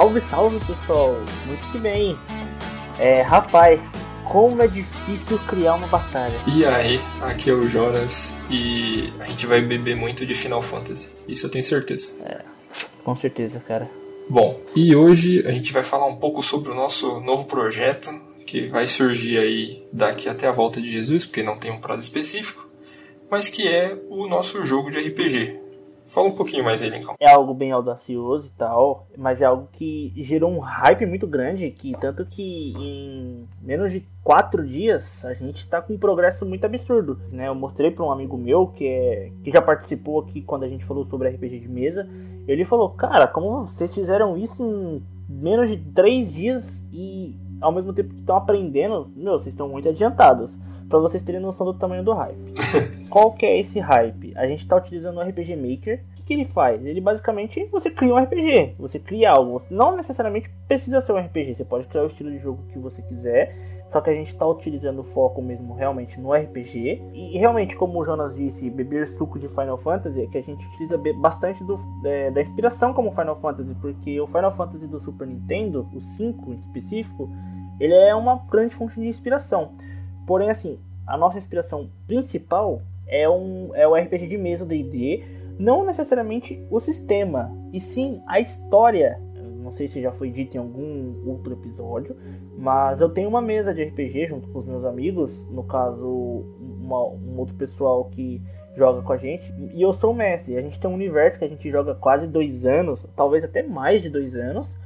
Salve, salve pessoal! Muito que bem! É, rapaz, como é difícil criar uma batalha. E aí, aqui é o Jonas e a gente vai beber muito de Final Fantasy. Isso eu tenho certeza. É, com certeza, cara. Bom, e hoje a gente vai falar um pouco sobre o nosso novo projeto que vai surgir aí daqui até a volta de Jesus, porque não tem um prazo específico, mas que é o nosso jogo de RPG, Fala um pouquinho mais aí, Lincoln. É algo bem audacioso e tal, mas é algo que gerou um hype muito grande, que tanto que em menos de quatro dias a gente tá com um progresso muito absurdo, né? Eu mostrei para um amigo meu que é que já participou aqui quando a gente falou sobre RPG de mesa, ele falou: "Cara, como vocês fizeram isso em menos de três dias e ao mesmo tempo que estão aprendendo, meu, vocês estão muito adiantados." Para vocês terem noção do tamanho do hype. Qual que é esse hype? A gente está utilizando o RPG Maker. O que ele faz? Ele basicamente você cria um RPG, você cria algo. Não necessariamente precisa ser um RPG, você pode criar o estilo de jogo que você quiser. Só que a gente está utilizando o foco mesmo realmente no RPG. E realmente, como o Jonas disse, beber suco de Final Fantasy é que a gente utiliza bastante do, é, da inspiração como Final Fantasy, porque o Final Fantasy do Super Nintendo, o 5 em específico, ele é uma grande fonte de inspiração. Porém, assim, a nossa inspiração principal é, um, é o RPG de mesa D&D, não necessariamente o sistema, e sim a história. Não sei se já foi dito em algum outro episódio, mas eu tenho uma mesa de RPG junto com os meus amigos, no caso, uma, um outro pessoal que joga com a gente, e eu sou o mestre. A gente tem um universo que a gente joga quase dois anos, talvez até mais de dois anos,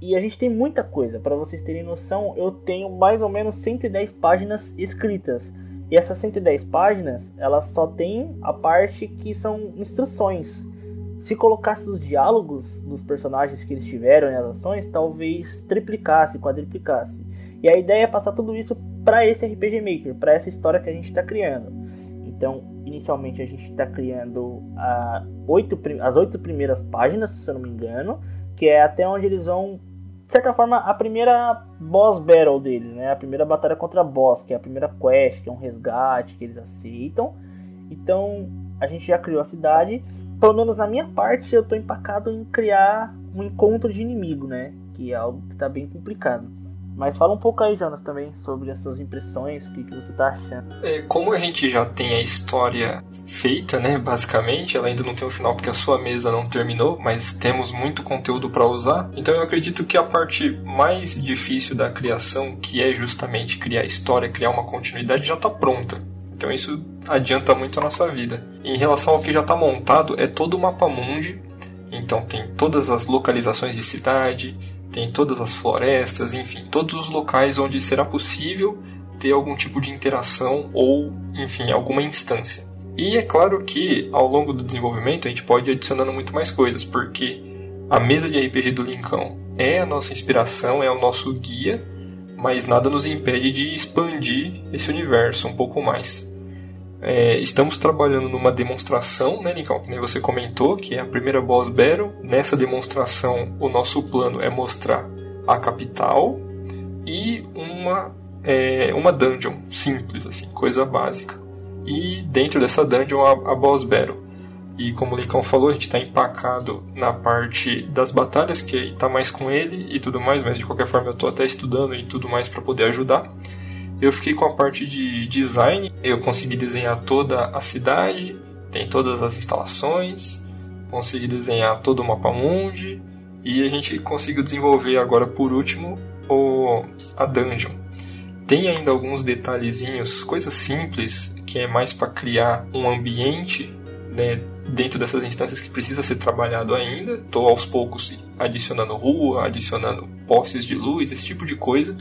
e a gente tem muita coisa, para vocês terem noção, eu tenho mais ou menos 110 páginas escritas. E essas 110 páginas, elas só tem a parte que são instruções. Se colocasse os diálogos dos personagens que eles tiveram e as ações, talvez triplicasse, quadriplicasse. E a ideia é passar tudo isso para esse RPG Maker, para essa história que a gente está criando. Então, inicialmente a gente está criando a oito, as oito primeiras páginas, se eu não me engano, que é até onde eles vão de certa forma, a primeira boss battle deles, né? A primeira batalha contra boss, que é a primeira quest, que é um resgate que eles aceitam. Então, a gente já criou a cidade. Pelo menos na minha parte, eu tô empacado em criar um encontro de inimigo, né? Que é algo que tá bem complicado. Mas fala um pouco aí, Jonas, também sobre as suas impressões, o que, que você tá achando. É, como a gente já tem a história feita, né, basicamente, ela ainda não tem o um final porque a sua mesa não terminou, mas temos muito conteúdo para usar. Então eu acredito que a parte mais difícil da criação, que é justamente criar história, criar uma continuidade, já está pronta. Então isso adianta muito a nossa vida. Em relação ao que já está montado, é todo o mapa mundi. Então tem todas as localizações de cidade, tem todas as florestas, enfim, todos os locais onde será possível ter algum tipo de interação ou, enfim, alguma instância. E é claro que ao longo do desenvolvimento a gente pode ir adicionando muito mais coisas, porque a mesa de RPG do Lincão é a nossa inspiração, é o nosso guia, mas nada nos impede de expandir esse universo um pouco mais. É, estamos trabalhando numa demonstração, né, Lincoln? Nem você comentou, que é a primeira boss battle. Nessa demonstração, o nosso plano é mostrar a capital e uma, é, uma dungeon simples, assim, coisa básica. E dentro dessa dungeon, a, a boss battle. E como o Lincoln falou, a gente está empacado na parte das batalhas, que está mais com ele e tudo mais, mas de qualquer forma eu estou até estudando e tudo mais para poder ajudar. Eu fiquei com a parte de design, eu consegui desenhar toda a cidade, tem todas as instalações, consegui desenhar todo o mapa mundi e a gente conseguiu desenvolver agora por último o a dungeon. Tem ainda alguns detalhezinhos, coisas simples, que é mais para criar um ambiente né, dentro dessas instâncias que precisa ser trabalhado ainda. Estou aos poucos adicionando rua, adicionando postes de luz, esse tipo de coisa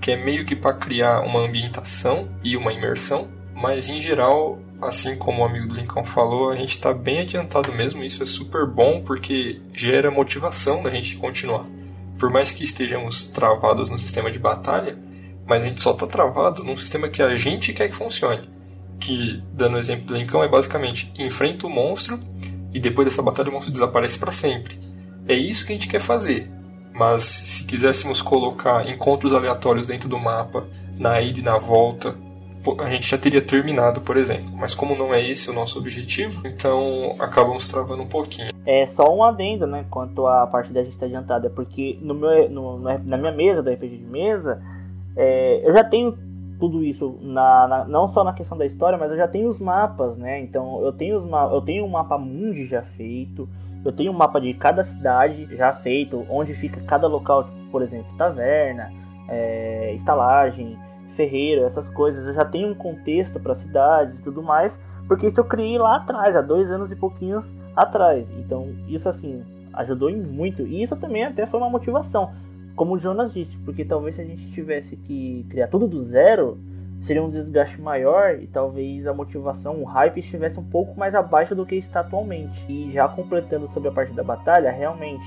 que é meio que para criar uma ambientação e uma imersão, mas em geral, assim como o amigo do Lincoln falou, a gente está bem adiantado mesmo. Isso é super bom porque gera motivação da gente continuar. Por mais que estejamos travados no sistema de batalha, mas a gente só está travado num sistema que a gente quer que funcione. Que, dando o exemplo do Lincoln, é basicamente enfrenta o monstro e depois dessa batalha o monstro desaparece para sempre. É isso que a gente quer fazer mas se quiséssemos colocar encontros aleatórios dentro do mapa, na ida e na volta, a gente já teria terminado, por exemplo. Mas como não é esse o nosso objetivo, então acabamos travando um pouquinho. É só um adendo, né, quanto à parte da gente adiantada, é porque no meu, no, na minha mesa, da RPG de mesa, é, eu já tenho tudo isso na, na, não só na questão da história, mas eu já tenho os mapas, né? Então eu tenho os eu tenho um mapa mundi já feito, eu tenho um mapa de cada cidade já feito, onde fica cada local, por exemplo, taverna, é, estalagem, ferreiro, essas coisas. Eu já tenho um contexto para cidades e tudo mais, porque isso eu criei lá atrás, há dois anos e pouquinhos atrás. Então isso assim ajudou muito e isso também até foi uma motivação como o Jonas disse, porque talvez se a gente tivesse que criar tudo do zero, seria um desgaste maior e talvez a motivação, o hype estivesse um pouco mais abaixo do que está atualmente. E já completando sobre a parte da batalha, realmente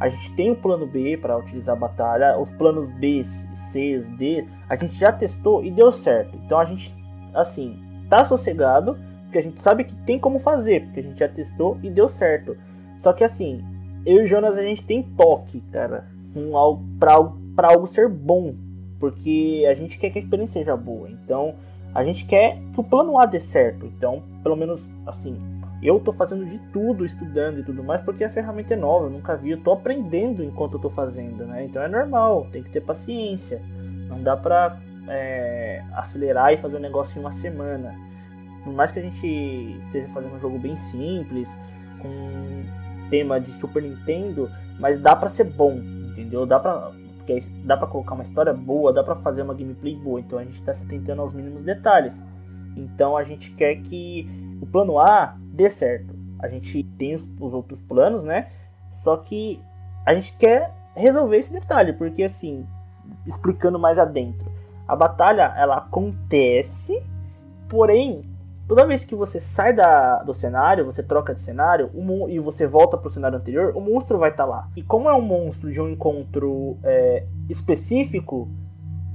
a gente tem o plano B para utilizar a batalha, os planos B, C, D, a gente já testou e deu certo. Então a gente, assim, tá sossegado, porque a gente sabe que tem como fazer, porque a gente já testou e deu certo. Só que assim, eu e o Jonas a gente tem toque, cara algo para algo ser bom, porque a gente quer que a experiência seja boa. Então, a gente quer que o plano A dê certo. Então, pelo menos assim, eu tô fazendo de tudo, estudando e tudo mais, porque a ferramenta é nova, eu nunca vi, eu tô aprendendo enquanto eu tô fazendo, né? Então é normal, tem que ter paciência. Não dá pra é, acelerar e fazer um negócio em uma semana. Por mais que a gente esteja fazendo um jogo bem simples, com tema de Super Nintendo, mas dá para ser bom, entendeu? Dá pra, porque dá pra colocar uma história boa, dá pra fazer uma gameplay boa, então a gente tá se tentando aos mínimos detalhes. Então a gente quer que o plano A dê certo. A gente tem os, os outros planos, né? Só que a gente quer resolver esse detalhe, porque assim, explicando mais adentro, a batalha ela acontece, porém Toda vez que você sai da, do cenário, você troca de cenário e você volta para o cenário anterior, o monstro vai estar tá lá. E como é um monstro de um encontro é, específico,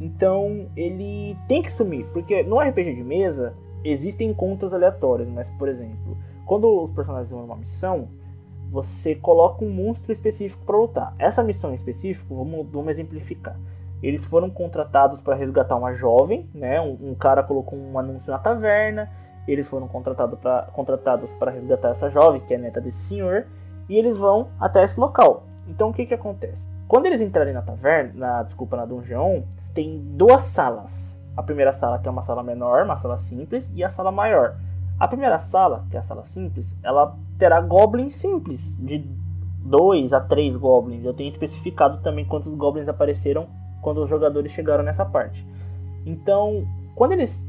então ele tem que sumir. Porque no RPG de mesa existem encontros aleatórios, mas por exemplo, quando os personagens vão numa missão, você coloca um monstro específico para lutar. Essa missão em específico, vamos, vamos exemplificar. Eles foram contratados para resgatar uma jovem, né? Um, um cara colocou um anúncio na taverna eles foram contratado pra, contratados para resgatar essa jovem, que é neta desse senhor, e eles vão até esse local. Então o que que acontece? Quando eles entrarem na taverna, na, desculpa, na dungeon, tem duas salas. A primeira sala que é uma sala menor, uma sala simples, e a sala maior. A primeira sala, que é a sala simples, ela terá goblins simples, de 2 a 3 goblins. Eu tenho especificado também quantos goblins apareceram quando os jogadores chegaram nessa parte. Então, quando eles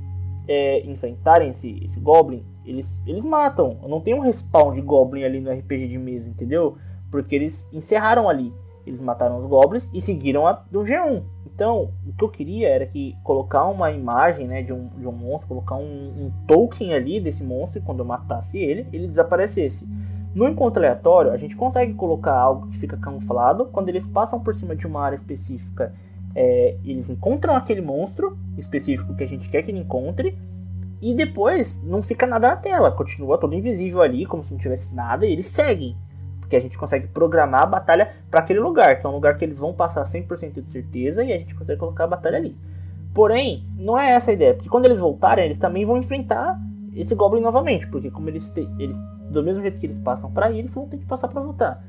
é, enfrentarem esse, esse Goblin, eles, eles matam. Não tem um respawn de Goblin ali no RPG de mesa, entendeu? Porque eles encerraram ali. Eles mataram os Goblins e seguiram a do G1. Então, o que eu queria era que colocar uma imagem né, de, um, de um monstro, colocar um, um token ali desse monstro, e quando eu matasse ele, ele desaparecesse. No encontro aleatório, a gente consegue colocar algo que fica camuflado quando eles passam por cima de uma área específica é, eles encontram aquele monstro específico que a gente quer que ele encontre e depois não fica nada na tela, continua todo invisível ali, como se não tivesse nada, e eles seguem. Porque a gente consegue programar a batalha para aquele lugar, que é um lugar que eles vão passar 100% de certeza e a gente consegue colocar a batalha ali. Porém, não é essa a ideia, porque quando eles voltarem, eles também vão enfrentar esse Goblin novamente, porque como eles, te, eles do mesmo jeito que eles passam para ir, eles vão ter que passar para voltar.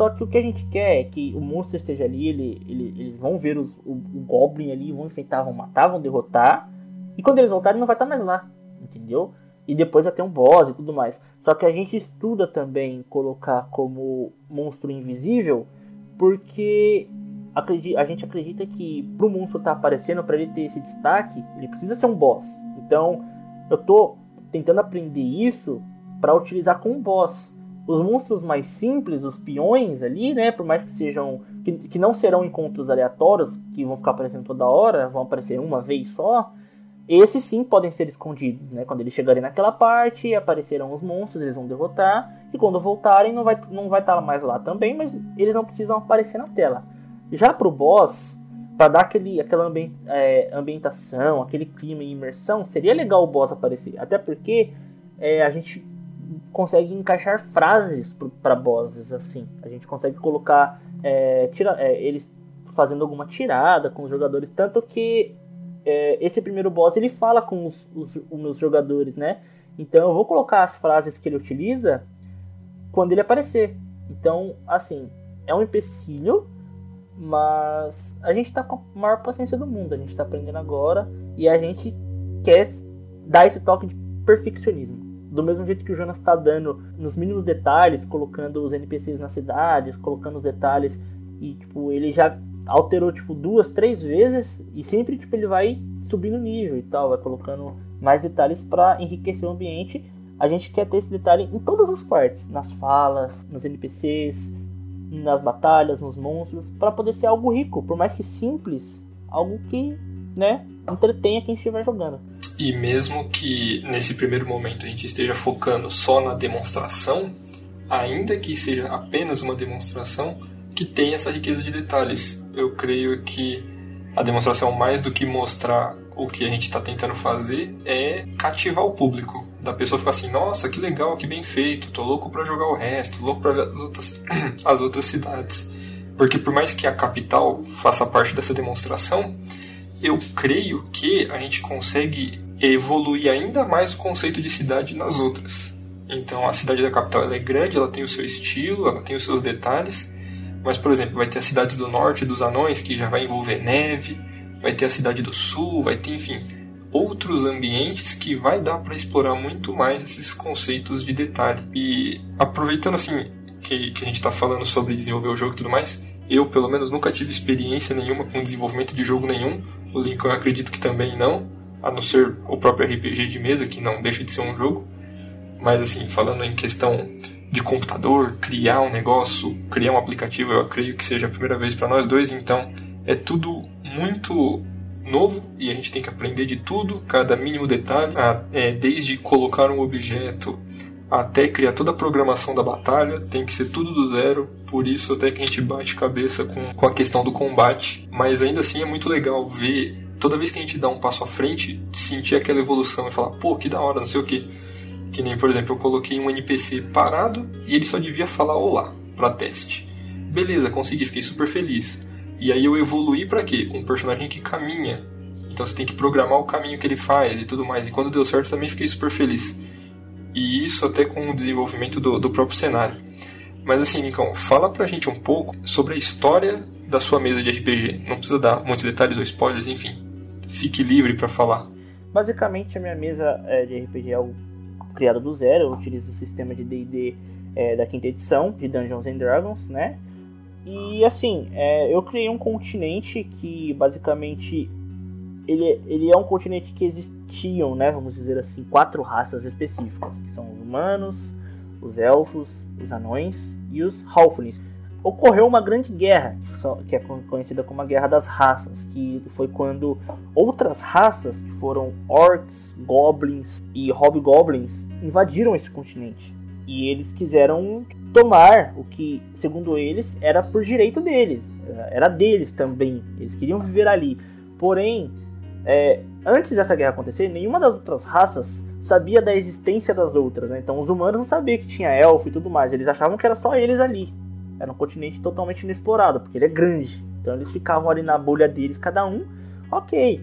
Só que o que a gente quer é que o monstro esteja ali, ele, ele, eles vão ver os, o, o, Goblin ali, vão enfrentar, vão matar, vão derrotar. E quando eles voltarem, não vai estar mais lá, entendeu? E depois vai ter um boss e tudo mais. Só que a gente estuda também colocar como monstro invisível, porque a gente acredita que para o monstro estar tá aparecendo, para ele ter esse destaque, ele precisa ser um boss. Então, eu tô tentando aprender isso para utilizar com um boss. Os monstros mais simples, os peões ali, né? Por mais que sejam. Que, que não serão encontros aleatórios, que vão ficar aparecendo toda hora, vão aparecer uma vez só. Esses sim podem ser escondidos, né? Quando eles chegarem naquela parte, aparecerão os monstros, eles vão derrotar. E quando voltarem, não vai, não vai estar mais lá também, mas eles não precisam aparecer na tela. Já pro boss, para dar aquele, aquela é, ambientação, aquele clima e imersão, seria legal o boss aparecer. Até porque é, a gente consegue encaixar frases para bosses assim. A gente consegue colocar é, tira, é, eles fazendo alguma tirada com os jogadores, tanto que é, esse primeiro boss ele fala com os, os, os meus jogadores, né? Então eu vou colocar as frases que ele utiliza quando ele aparecer. Então, assim, é um empecilho, mas a gente tá com a maior paciência do mundo. A gente tá aprendendo agora e a gente quer dar esse toque de perfeccionismo. Do mesmo jeito que o Jonas tá dando nos mínimos detalhes, colocando os NPCs nas cidades, colocando os detalhes e tipo, ele já alterou tipo duas, três vezes e sempre tipo ele vai subindo o nível e tal, vai colocando mais detalhes para enriquecer o ambiente. A gente quer ter esse detalhe em todas as partes, nas falas, nos NPCs, nas batalhas, nos monstros, para poder ser algo rico, por mais que simples, algo que, né, entretenha quem estiver jogando. E mesmo que nesse primeiro momento a gente esteja focando só na demonstração, ainda que seja apenas uma demonstração, que tem essa riqueza de detalhes. Eu creio que a demonstração, mais do que mostrar o que a gente está tentando fazer, é cativar o público. Da pessoa ficar assim, nossa, que legal, que bem feito, tô louco para jogar o resto, louco para ver as outras, as outras cidades. Porque por mais que a capital faça parte dessa demonstração, eu creio que a gente consegue evoluir ainda mais o conceito de cidade nas outras. Então a cidade da capital é grande, ela tem o seu estilo, ela tem os seus detalhes, mas, por exemplo, vai ter a cidade do norte dos anões, que já vai envolver neve, vai ter a cidade do sul, vai ter, enfim, outros ambientes que vai dar para explorar muito mais esses conceitos de detalhe. E aproveitando assim que, que a gente está falando sobre desenvolver o jogo e tudo mais, eu pelo menos nunca tive experiência nenhuma com desenvolvimento de jogo nenhum. O Lincoln eu acredito que também não, a não ser o próprio RPG de mesa, que não deixa de ser um jogo. Mas assim, falando em questão de computador, criar um negócio, criar um aplicativo, eu creio que seja a primeira vez para nós dois, então é tudo muito novo e a gente tem que aprender de tudo, cada mínimo detalhe, é, desde colocar um objeto até criar toda a programação da batalha, tem que ser tudo do zero, por isso até que a gente bate cabeça com, com a questão do combate, mas ainda assim é muito legal ver, toda vez que a gente dá um passo à frente, sentir aquela evolução e falar, pô, que da hora, não sei o que que nem, por exemplo, eu coloquei um NPC parado e ele só devia falar olá para teste. Beleza, consegui, fiquei super feliz. E aí eu evoluí para quê? Um personagem que caminha. Então você tem que programar o caminho que ele faz e tudo mais. E quando deu certo também fiquei super feliz. E isso até com o desenvolvimento do, do próprio cenário. Mas assim, Lincoln, fala pra gente um pouco sobre a história da sua mesa de RPG. Não precisa dar muitos detalhes ou spoilers, enfim. Fique livre para falar. Basicamente, a minha mesa é, de RPG é algo criado do zero. Eu utilizo o sistema de D&D é, da quinta edição de Dungeons and Dragons, né? E assim, é, eu criei um continente que basicamente ele, ele é um continente que existiam, né? Vamos dizer assim, quatro raças específicas, que são os humanos, os elfos, os anões e os halflings ocorreu uma grande guerra, que é conhecida como a Guerra das Raças, que foi quando outras raças, que foram orcs, goblins e hobgoblins, invadiram esse continente. E eles quiseram tomar o que, segundo eles, era por direito deles, era deles também, eles queriam viver ali. Porém, é, antes dessa guerra acontecer, nenhuma das outras raças sabia da existência das outras, né? Então os humanos não sabiam que tinha elfo e tudo mais, eles achavam que era só eles ali. Era um continente totalmente inexplorado, porque ele é grande. Então eles ficavam ali na bolha deles, cada um, ok.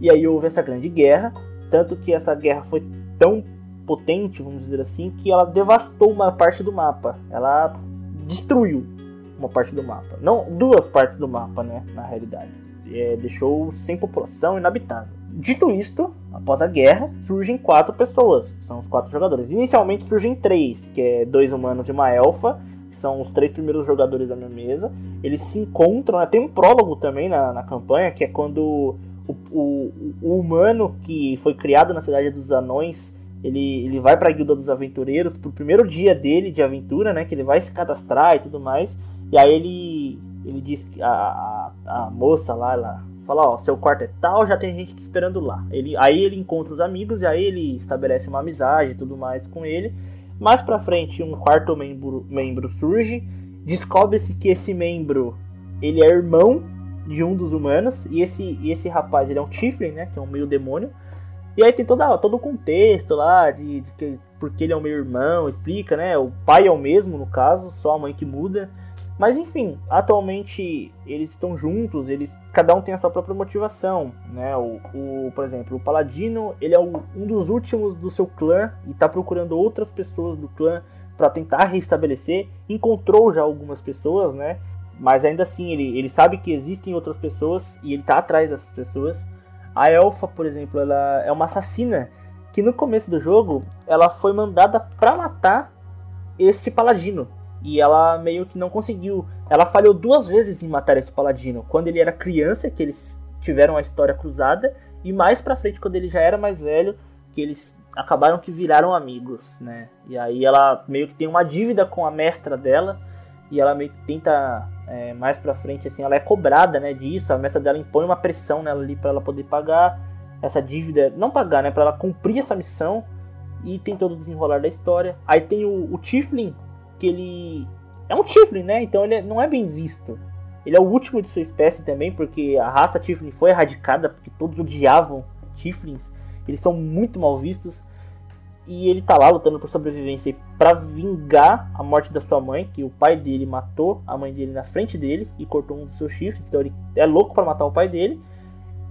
E aí houve essa grande guerra, tanto que essa guerra foi tão potente, vamos dizer assim, que ela devastou uma parte do mapa. Ela destruiu uma parte do mapa. Não, duas partes do mapa, né, na realidade. É, deixou sem população inabitável. Dito isto, após a guerra, surgem quatro pessoas, são os quatro jogadores. Inicialmente surgem três, que é dois humanos e uma elfa, são os três primeiros jogadores da minha mesa. Eles se encontram, né? tem um prólogo também na, na campanha, que é quando o, o, o, humano que foi criado na cidade dos anões, ele, ele vai para a guilda dos aventureiros pro primeiro dia dele de aventura, né? Que ele vai se cadastrar e tudo mais. E aí ele ele diz que a, a, moça lá, ela fala, ó, seu quarto é tal, já tem gente te esperando lá. Ele, aí ele encontra os amigos e aí ele estabelece uma amizade e tudo mais com ele. Mais pra frente, um quarto membro, membro surge. Descobre-se que esse membro ele é irmão de um dos humanos. E esse, e esse rapaz ele é um Tiflin, né? Que é um meio demônio. E aí tem toda, todo o contexto lá de, de que porque ele é o meu irmão, explica, né? O pai é o mesmo no caso, só a mãe que muda. Mas enfim, atualmente eles estão juntos, eles cada um tem a sua própria motivação, né? O, o por exemplo, o Paladino, ele é o, um dos últimos do seu clã e está procurando outras pessoas do clã para tentar restabelecer. Encontrou já algumas pessoas, né? Mas ainda assim, ele, ele sabe que existem outras pessoas e ele está atrás dessas pessoas. A Elfa, por exemplo, ela é uma assassina que no começo do jogo ela foi mandada para matar esse paladino, e ela meio que não conseguiu. Ela falhou duas vezes em matar esse paladino. Quando ele era criança, que eles tiveram a história cruzada, e mais pra frente, quando ele já era mais velho, que eles acabaram que viraram amigos, né? E aí ela meio que tem uma dívida com a mestra dela, e ela meio que tenta é, mais pra frente, assim, ela é cobrada, né, disso, a mestra dela impõe uma pressão nela ali para ela poder pagar essa dívida, não pagar, né, para ela cumprir essa missão, e tem todo o desenrolar da história. Aí tem o, o Tiflin, que ele é um Tiflin, né? Então ele não é bem visto. Ele é o último de sua espécie também, porque a raça Tiflin foi erradicada, porque todos odiavam Tiflins. Eles são muito mal vistos. E ele tá lá lutando por sobrevivência para vingar a morte da sua mãe, que o pai dele matou a mãe dele na frente dele e cortou um dos seus chifres. Então ele é louco para matar o pai dele.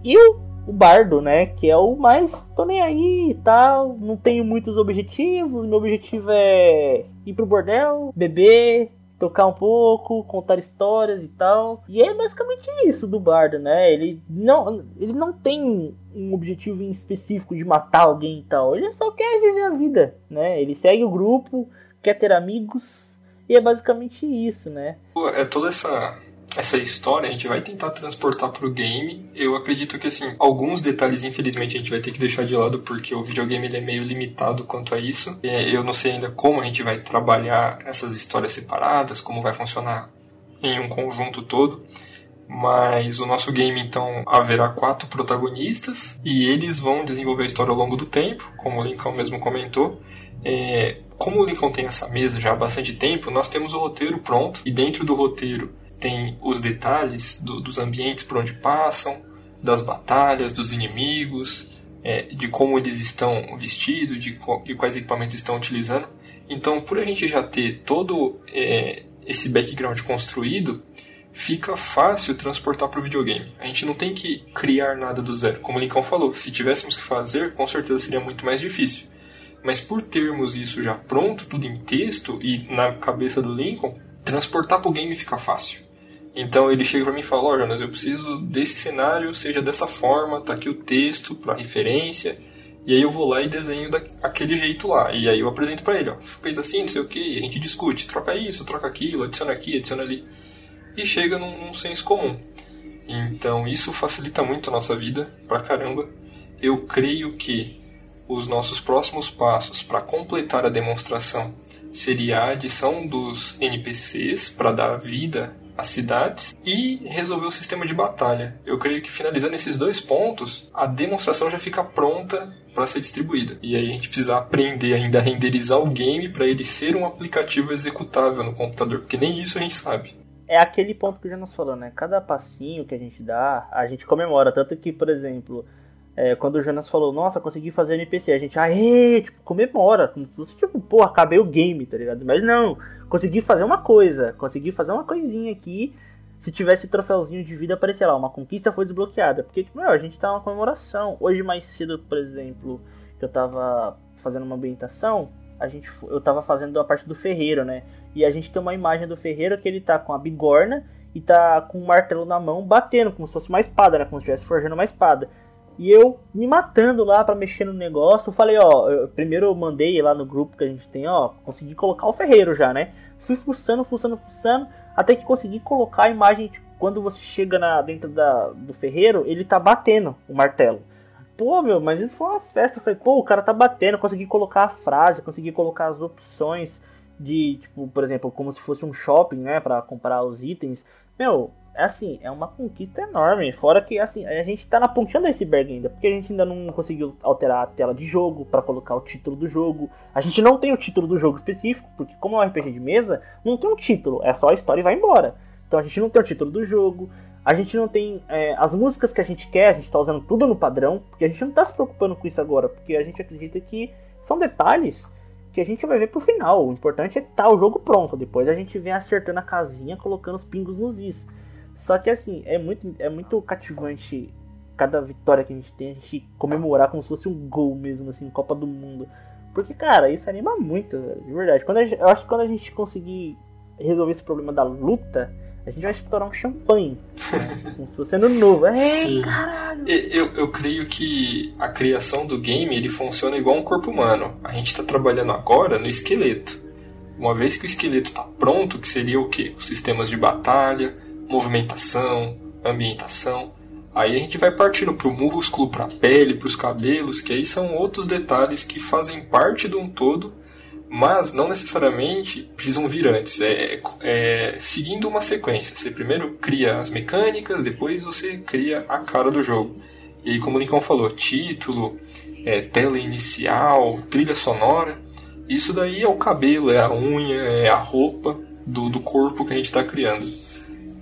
E o o bardo, né? Que é o mais tô nem aí e tal, não tenho muitos objetivos, meu objetivo é ir pro bordel, beber, tocar um pouco, contar histórias e tal. E é basicamente isso do bardo, né? Ele não, ele não tem um objetivo em específico de matar alguém e tal. Ele só quer viver a vida, né? Ele segue o grupo, quer ter amigos e é basicamente isso, né? É toda essa essa história a gente vai tentar transportar para o game. Eu acredito que assim, alguns detalhes infelizmente a gente vai ter que deixar de lado porque o videogame ele é meio limitado quanto a isso. Eu não sei ainda como a gente vai trabalhar essas histórias separadas, como vai funcionar em um conjunto todo. Mas o nosso game então haverá quatro protagonistas e eles vão desenvolver a história ao longo do tempo, como o Lincoln mesmo comentou. É, como o Lincoln tem essa mesa já há bastante tempo, nós temos o roteiro pronto e dentro do roteiro tem os detalhes do, dos ambientes por onde passam, das batalhas, dos inimigos, é, de como eles estão vestidos, de, de, quais equipamentos estão utilizando. Então, por a gente já ter todo é, esse background construído, fica fácil transportar para o videogame. A gente não tem que criar nada do zero. Como o Lincoln falou, se tivéssemos que fazer, com certeza seria muito mais difícil. Mas por termos isso já pronto, tudo em texto e na cabeça do Lincoln, transportar para o game fica fácil. Então ele chega para mim e fala: Ó, oh, Jonas, eu preciso desse cenário, seja dessa forma, tá aqui o texto para referência. E aí eu vou lá e desenho daquele jeito lá. E aí eu apresento para ele: Ó, fez assim, não sei o que, a gente discute, troca isso, troca aquilo, adiciona aqui, adiciona ali. E chega num, num senso comum. Então isso facilita muito a nossa vida, pra caramba. Eu creio que os nossos próximos passos para completar a demonstração seria a adição dos NPCs para dar vida as cidades e resolver o sistema de batalha. Eu creio que finalizando esses dois pontos, a demonstração já fica pronta para ser distribuída. E aí a gente precisa aprender ainda a renderizar o game para ele ser um aplicativo executável no computador, porque nem isso a gente sabe. É aquele ponto que já nos falou, né? Cada passinho que a gente dá, a gente comemora. Tanto que, por exemplo, é, quando o Jonas falou, nossa, consegui fazer NPC, a gente, aê, tipo, comemora, como se fosse, tipo, pô, acabei o game, tá ligado? Mas não, consegui fazer uma coisa, consegui fazer uma coisinha aqui, se tivesse troféuzinho de vida, aparecia lá, uma conquista foi desbloqueada, porque, tipo, meu, a gente tá numa comemoração. Hoje, mais cedo, por exemplo, que eu tava fazendo uma ambientação, a gente, eu tava fazendo a parte do ferreiro, né? E a gente tem uma imagem do ferreiro que ele tá com a bigorna e tá com um martelo na mão, batendo, como se fosse uma espada, né? Como se estivesse forjando uma espada. E eu me matando lá para mexer no negócio. Eu falei, ó, eu, primeiro eu mandei lá no grupo que a gente tem, ó, consegui colocar o ferreiro já, né? Fui fuçando, fuçando, fuçando, até que consegui colocar a imagem, tipo, quando você chega na, dentro da, do ferreiro, ele tá batendo o martelo. Pô, meu, mas isso foi uma festa. Eu falei, pô, o cara tá batendo, consegui colocar a frase, consegui colocar as opções de, tipo, por exemplo, como se fosse um shopping, né, para comprar os itens. Meu, assim, é uma conquista enorme. Fora que assim, a gente tá na pontinha do iceberg ainda, porque a gente ainda não conseguiu alterar a tela de jogo para colocar o título do jogo. A gente não tem o título do jogo específico, porque como é um RPG de mesa, não tem um título, é só a história e vai embora. Então a gente não tem o título do jogo, a gente não tem é, as músicas que a gente quer, a gente tá usando tudo no padrão, porque a gente não tá se preocupando com isso agora, porque a gente acredita que são detalhes que a gente vai ver pro final. O importante é estar tá o jogo pronto. Depois a gente vem acertando a casinha, colocando os pingos nos is. Só que assim, é muito, é muito cativante cada vitória que a gente tem, a gente comemorar como se fosse um gol mesmo, assim, Copa do Mundo. Porque, cara, isso anima muito, de verdade. Quando gente, eu acho que quando a gente conseguir resolver esse problema da luta, a gente vai estourar um champanhe. Né? Como se fosse ano novo. Ei, caralho! Eu, eu creio que a criação do game ele funciona igual um corpo humano. A gente está trabalhando agora no esqueleto. Uma vez que o esqueleto está pronto, que seria o quê? Os sistemas de batalha, movimentação, ambientação. Aí a gente vai partindo para o músculo, para a pele, para os cabelos, que aí são outros detalhes que fazem parte de um todo mas não necessariamente precisam vir antes. É, é, seguindo uma sequência. Você primeiro cria as mecânicas, depois você cria a cara do jogo. E aí, como o Lincoln falou, título, é, tela inicial, trilha sonora. Isso daí é o cabelo, é a unha, é a roupa do, do corpo que a gente está criando.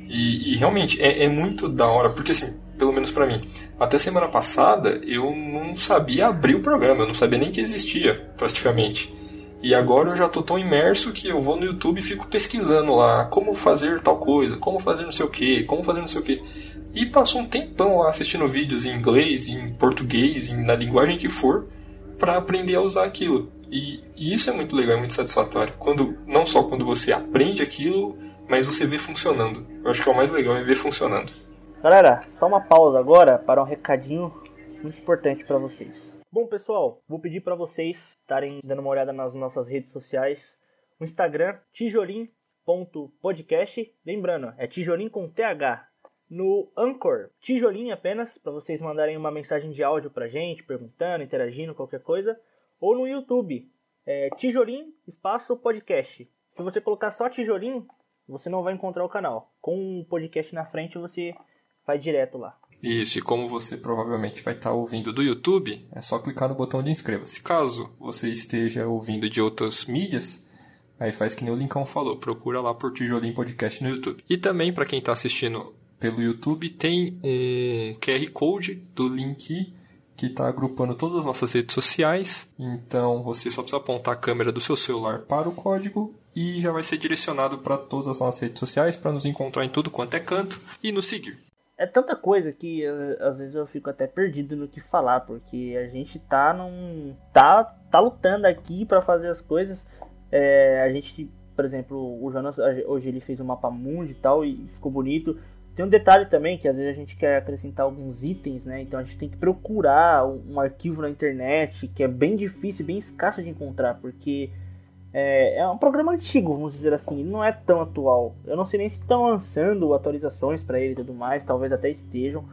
E, e realmente é, é, muito da hora, porque assim, pelo menos para mim, até semana passada eu não sabia abrir o programa, eu não sabia nem que existia, praticamente. E agora eu já tô tão imerso que eu vou no YouTube e fico pesquisando lá como fazer tal coisa, como fazer não sei o que, como fazer não sei o que. E passo um tempão lá assistindo vídeos em inglês, em português, em, na linguagem que for, para aprender a usar aquilo. E, e, isso é muito legal, é muito satisfatório. Quando, não só quando você aprende aquilo, mas você vê funcionando. Eu acho que é o mais legal é ver funcionando. Galera, só uma pausa agora para um recadinho muito importante para vocês. Bom, pessoal, vou pedir para vocês estarem dando uma olhada nas nossas redes sociais. O Instagram, tijolim.podcast. Lembrando, é tijolim com TH. No Anchor, tijolim apenas, para vocês mandarem uma mensagem de áudio pra gente, perguntando, interagindo, qualquer coisa. Ou no YouTube, é tijolim espaço podcast. Se você colocar só tijolim, você não vai encontrar o canal. Com o podcast na frente, você vai direto lá. Isso, e como você provavelmente vai estar ouvindo do YouTube, é só clicar no botão de inscreva-se. Caso você esteja ouvindo de outras mídias, aí faz que nem o Lincão falou, procura lá por Tijolim Podcast no YouTube. E também, para quem está assistindo pelo YouTube, tem um QR Code do link que está agrupando todas as nossas redes sociais. Então você só precisa apontar a câmera do seu celular para o código e já vai ser direcionado para todas as nossas redes sociais para nos encontrar em tudo quanto é canto e nos seguir é tanta coisa que eh, às vezes eu fico até perdido no que falar, porque a gente tá num. tá, tá lutando aqui para fazer as coisas. É, a gente, por exemplo, o Jonas hoje ele fez um mapa mundo e tal, e ficou bonito. Tem um detalhe também que às vezes a gente quer acrescentar alguns itens, né? Então a gente tem que procurar um arquivo na internet que é bem difícil, bem escasso de encontrar, porque é, é, um programa antigo, vamos dizer assim, não é tão atual. Eu não sei nem se estão lançando atualizações para ele e tudo mais, talvez até estejam,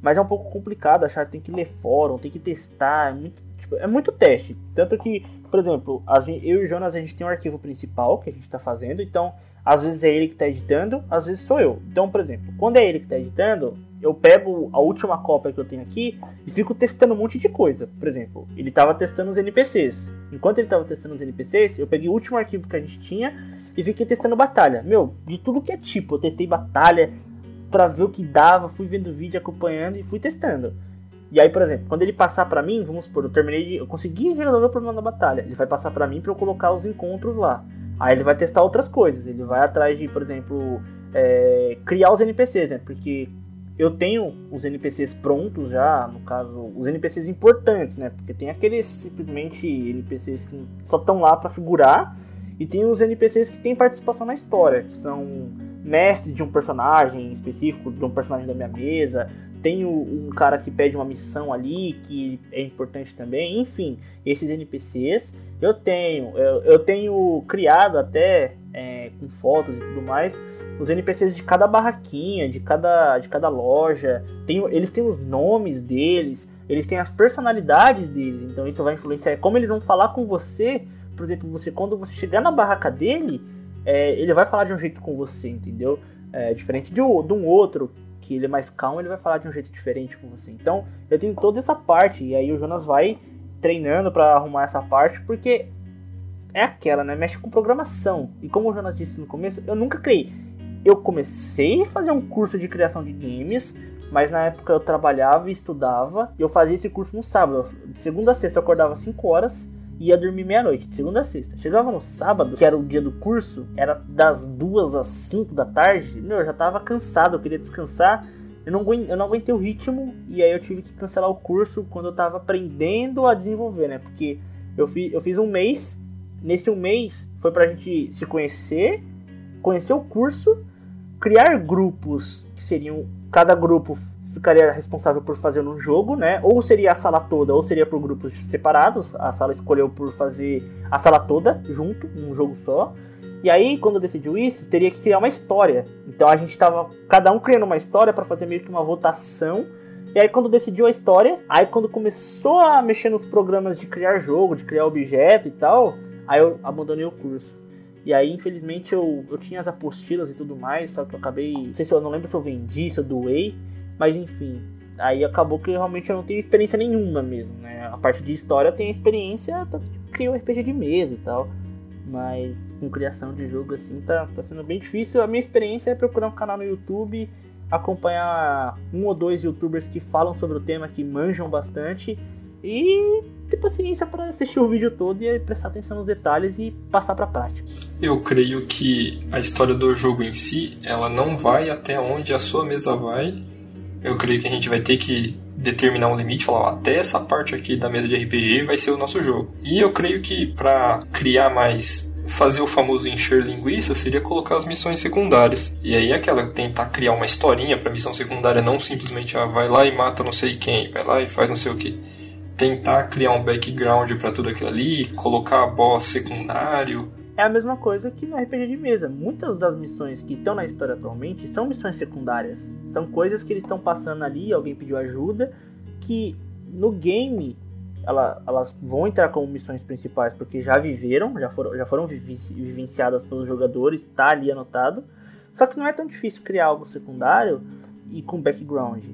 mas é um pouco complicado achar, tem que ler fórum, tem que testar, é muito, tipo, é muito teste. Tanto que, por exemplo, eu e o Jonas a gente tem um arquivo principal que a gente está fazendo, então às vezes é ele que está editando, às vezes sou eu. Então, por exemplo, quando é ele que está editando, eu pego a última cópia que eu tenho aqui e fico testando um monte de coisa. Por exemplo, ele estava testando os NPCs. Enquanto ele estava testando os NPCs, eu peguei o último arquivo que a gente tinha e fiquei testando batalha. Meu, de tudo que é tipo, eu testei batalha para ver o que dava, fui vendo vídeo, acompanhando e fui testando. E aí, por exemplo, quando ele passar para mim, vamos supor, eu terminei de, eu consegui resolver o problema da batalha. Ele vai passar para mim para eu colocar os encontros lá. Aí ele vai testar outras coisas. Ele vai atrás de, por exemplo, é, criar os NPCs, né? Porque eu tenho os NPCs prontos já, no caso, os NPCs importantes, né? Porque tem aqueles simplesmente NPCs que só estão lá para figurar, e tem os NPCs que têm participação na história, que são mestre de um personagem específico, de um personagem da minha mesa. Tem um cara que pede uma missão ali, que é importante também. Enfim, esses NPCs eu tenho. Eu, eu tenho criado até é, com fotos e tudo mais os NPCs de cada barraquinha, de cada, de cada loja. Tem, eles têm os nomes deles, eles têm as personalidades deles. Então isso vai influenciar como eles vão falar com você. Por exemplo, você quando você chegar na barraca dele, é, ele vai falar de um jeito com você, entendeu? É, diferente de, de um outro que ele é mais calmo, ele vai falar de um jeito diferente com você. Então eu tenho toda essa parte e aí o Jonas vai treinando para arrumar essa parte porque é aquela, né? Mexe com programação. E como o Jonas disse no começo, eu nunca criei eu comecei a fazer um curso de criação de games, mas na época eu trabalhava e estudava, e eu fazia esse curso no sábado. De segunda a sexta eu acordava 5 horas, e ia dormir meia-noite, de segunda a sexta. Chegava no sábado, que era o dia do curso, era das duas às cinco da tarde, meu, eu já tava cansado, eu queria descansar. Eu não, eu não aguentei o ritmo e aí eu tive que cancelar o curso quando eu tava aprendendo a desenvolver, né? Porque eu fiz, eu fiz um mês, nesse um mês foi pra gente se conhecer, conhecer o curso, criar grupos que seriam. Cada grupo ficaria responsável por fazer um jogo, né? Ou seria a sala toda, ou seria por grupos separados. A sala escolheu por fazer a sala toda junto, um jogo só. E aí, quando decidiu isso, teria que criar uma história. Então a gente tava cada um criando uma história para fazer meio que uma votação. E aí quando decidiu a história, aí quando começou a mexer nos programas de criar jogo, de criar objeto e tal, aí eu abandonei o curso. E aí, infelizmente, eu, eu tinha as apostilas e tudo mais, só que eu acabei. Não sei se eu não lembro se eu vendi, se eu doei. Mas enfim, aí acabou que realmente eu não tenho experiência nenhuma mesmo, né? A parte de história eu tenho experiência, tanto que crio RPG de mesa e tal. Mas com criação de jogo assim tá, tá sendo bem difícil. A minha experiência é procurar um canal no YouTube, acompanhar um ou dois youtubers que falam sobre o tema, que manjam bastante. E ter paciência para assistir o vídeo todo e prestar atenção nos detalhes e passar para prática. Eu creio que a história do jogo em si, ela não vai até onde a sua mesa vai eu creio que a gente vai ter que determinar um limite, falar, até essa parte aqui da mesa de RPG vai ser o nosso jogo. E eu creio que para criar mais fazer o famoso encher linguiça seria colocar as missões secundárias. E aí aquela tentar criar uma historinha para missão secundária, não simplesmente ah, vai lá e mata não sei quem, vai lá e faz não sei o que. Tentar criar um background para tudo aquilo ali, colocar boss secundário, é a mesma coisa que no RPG de mesa. Muitas das missões que estão na história atualmente são missões secundárias. São coisas que eles estão passando ali, alguém pediu ajuda, que no game ela, elas vão entrar como missões principais porque já viveram, já foram, já foram vivenciadas pelos jogadores, está ali anotado. Só que não é tão difícil criar algo secundário e com background.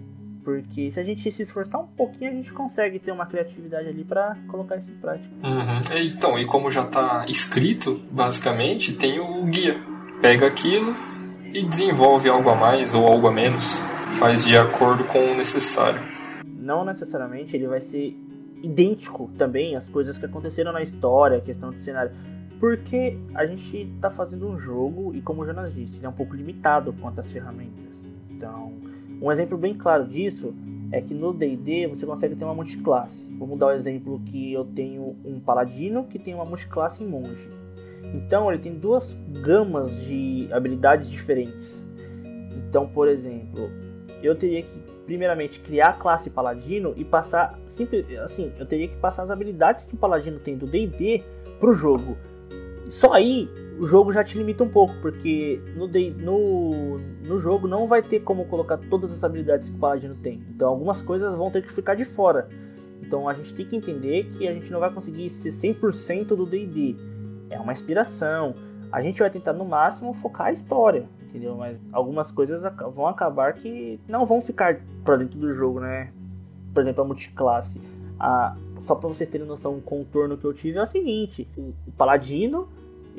Porque se a gente se esforçar um pouquinho, a gente consegue ter uma criatividade ali para colocar isso em prática. Uhum. Então, e como já está escrito, basicamente, tem o guia. Pega aquilo e desenvolve algo a mais ou algo a menos. Faz de acordo com o necessário. Não necessariamente ele vai ser idêntico também às coisas que aconteceram na história, questão de cenário. Porque a gente está fazendo um jogo e, como o Jonas disse, ele é um pouco limitado quanto às ferramentas. Então, um exemplo bem claro disso é que no D&D você consegue ter uma multiclasse. Vamos dar o exemplo que eu tenho um paladino que tem uma multiclasse em monge. Então ele tem duas gamas de habilidades diferentes. Então, por exemplo, eu teria que primeiramente criar a classe paladino e passar simples assim, eu teria que passar as habilidades que o paladino tem do D&D pro jogo. Só aí o jogo já te limita um pouco, porque no, no, no jogo não vai ter como colocar todas as habilidades que o Paladino tem. Então algumas coisas vão ter que ficar de fora. Então a gente tem que entender que a gente não vai conseguir ser 100% do D&D. É uma inspiração. A gente vai tentar no máximo focar a história, entendeu? Mas algumas coisas vão acabar que não vão ficar para dentro do jogo, né? Por exemplo, a multiclasse. A, só para vocês terem noção, o contorno que eu tive é o seguinte: o Paladino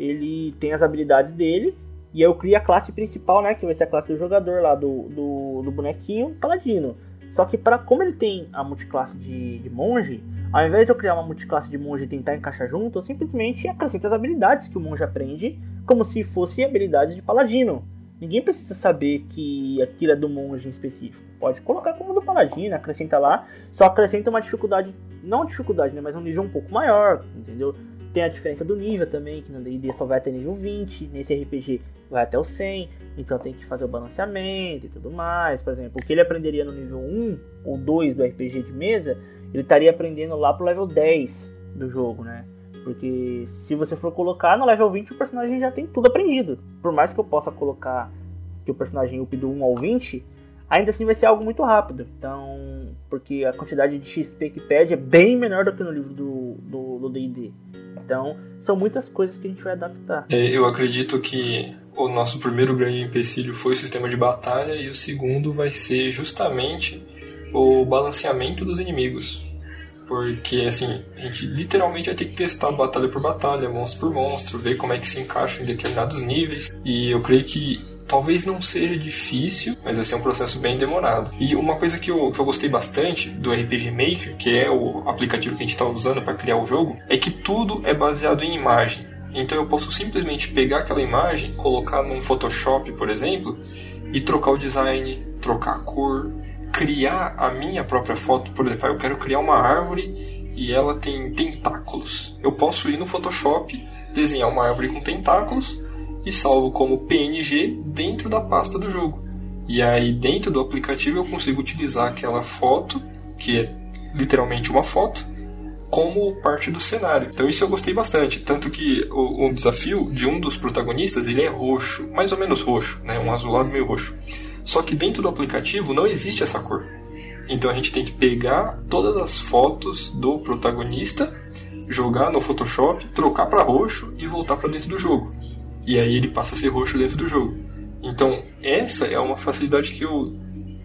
ele tem as habilidades dele. E eu crio a classe principal, né? Que vai ser a classe do jogador lá, do, do, do bonequinho paladino. Só que para como ele tem a multiclasse de, de monge, ao invés de eu criar uma multiclasse de monge e tentar encaixar junto, eu simplesmente acrescento as habilidades que o monge aprende, como se fosse habilidades de paladino. Ninguém precisa saber que aquilo é do monge em específico. Pode colocar como do paladino, acrescenta lá, só acrescenta uma dificuldade, não dificuldade, né, mas um nível um pouco maior, entendeu? Tem a diferença do nível também, que no D&D só vai até nível 20, nesse RPG vai até o 100, então tem que fazer o balanceamento e tudo mais. Por exemplo, o que ele aprenderia no nível 1 ou 2 do RPG de mesa, ele estaria aprendendo lá pro level 10 do jogo, né? Porque se você for colocar no level 20, o personagem já tem tudo aprendido. Por mais que eu possa colocar que o personagem up do 1 ao 20, ainda assim vai ser algo muito rápido. Então, porque a quantidade de XP que pede é bem menor do que no livro do D&D. Então, são muitas coisas que a gente vai adaptar. É, eu acredito que o nosso primeiro grande empecilho foi o sistema de batalha e o segundo vai ser justamente o balanceamento dos inimigos. Porque assim, a gente literalmente vai ter que testar batalha por batalha, monstro por monstro, ver como é que se encaixa em determinados níveis. E eu creio que talvez não seja difícil, mas vai ser um processo bem demorado. E uma coisa que eu, que eu gostei bastante do RPG Maker, que é o aplicativo que a gente está usando para criar o jogo, é que tudo é baseado em imagem. Então eu posso simplesmente pegar aquela imagem, colocar num Photoshop, por exemplo, e trocar o design, trocar a cor, criar a minha própria foto. Por exemplo, eu quero criar uma árvore e ela tem tentáculos. Eu posso ir no Photoshop, desenhar uma árvore com tentáculos e salvo como PNG dentro da pasta do jogo. E aí dentro do aplicativo eu consigo utilizar aquela foto, que é literalmente uma foto, como parte do cenário. Então isso eu gostei bastante, tanto que o, o, desafio de um dos protagonistas ele é roxo, mais ou menos roxo, né, um azulado meio roxo. Só que dentro do aplicativo não existe essa cor. Então a gente tem que pegar todas as fotos do protagonista, jogar no Photoshop, trocar para roxo e voltar para dentro do jogo. E aí ele passa a ser roxo dentro do jogo. Então essa é uma facilidade que eu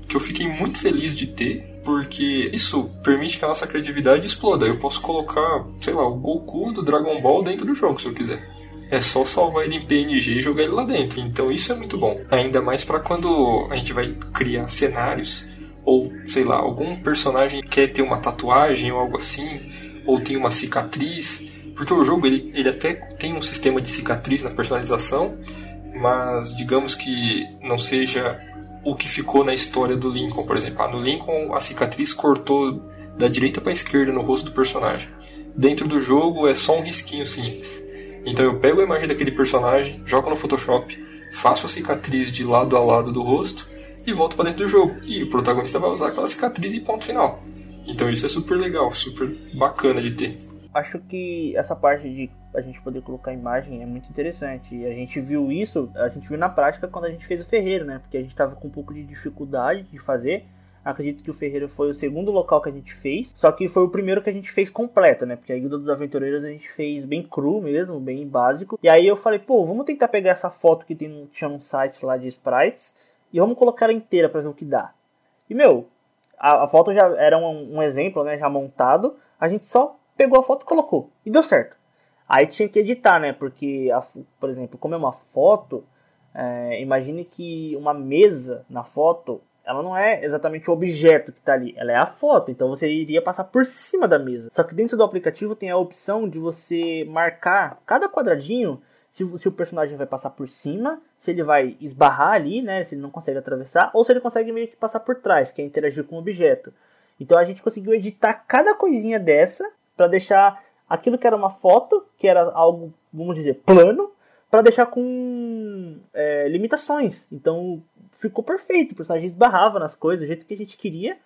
que eu fiquei muito feliz de ter, porque isso permite que a nossa criatividade exploda. Eu posso colocar, sei lá, o Goku do Dragon Ball dentro do jogo se eu quiser. É só salvar ele em PNG e jogar ele lá dentro. Então isso é muito bom. Ainda mais para quando a gente vai criar cenários ou sei lá, algum personagem quer ter uma tatuagem ou algo assim, ou tem uma cicatriz, porque o jogo ele, ele até tem um sistema de cicatriz na personalização, mas digamos que não seja o que ficou na história do Lincoln, por exemplo. Ah, no Lincoln a cicatriz cortou da direita para a esquerda no rosto do personagem. Dentro do jogo é só um risquinho simples. Então eu pego a imagem daquele personagem, jogo no Photoshop, faço a cicatriz de lado a lado do rosto e volto para dentro do jogo. E o protagonista vai usar aquela cicatriz e ponto final. Então isso é super legal, super bacana de ter acho que essa parte de a gente poder colocar imagem é muito interessante. E a gente viu isso, a gente viu na prática quando a gente fez o Ferreiro, né? Porque a gente tava com um pouco de dificuldade de fazer. Acredito que o Ferreiro foi o segundo local que a gente fez, só que foi o primeiro que a gente fez completo, né? Porque a Guilda dos Aventureiros a gente fez bem cru mesmo, bem básico. E aí eu falei, pô, vamos tentar pegar essa foto que tem, tinha um site lá de sprites e vamos colocar ela inteira para ver o que dá. E meu, a, a foto já era um, um exemplo, né? Já montado. A gente só pegou a foto e colocou. E deu certo. Aí tinha que editar, né? Porque, a, por exemplo, como é uma foto, é, imagine que uma mesa na foto, ela não é exatamente o objeto que está ali, ela é a foto. Então você iria passar por cima da mesa. Só que dentro do aplicativo tem a opção de você marcar cada quadradinho se, se, o personagem vai passar por cima, se ele vai esbarrar ali, né? Se ele não consegue atravessar, ou se ele consegue meio que passar por trás, que é interagir com o objeto. Então a gente conseguiu editar cada coisinha dessa para deixar aquilo que era uma foto, que era algo, vamos dizer, plano, para deixar com é, limitações. Então ficou perfeito, o personagem esbarrava nas coisas do jeito que a gente queria.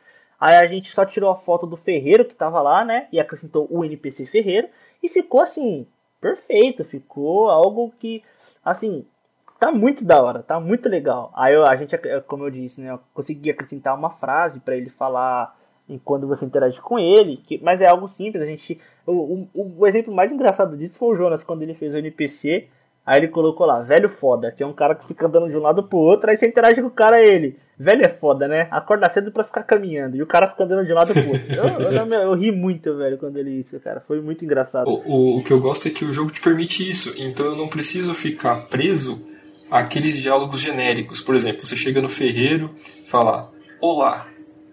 Aí a gente só tirou a foto do Ferreiro que tava lá, né? E acrescentou o NPC Ferreiro. E ficou assim, perfeito. Ficou algo que, assim, tá muito da hora, tá muito legal. Aí a gente, como eu disse, né? Eu consegui acrescentar uma frase para ele falar quando você interage com ele, que, mas é algo simples, a gente. O, o, o, exemplo mais engraçado disso foi o Jonas, quando ele fez o NPC, aí ele colocou lá, velho foda, que é um cara que fica andando de um lado pro outro, aí você interage com o cara ele. Velho é foda, né? Acorda cedo pra ficar caminhando. E o cara fica andando de um lado pro outro. Eu, eu, eu, ri muito, velho, quando ele isso, cara. Foi muito engraçado. O, o, o que eu gosto é que o jogo te permite isso. Então eu não preciso ficar preso àqueles diálogos genéricos. Por exemplo, você chega no ferreiro e fala: Olá,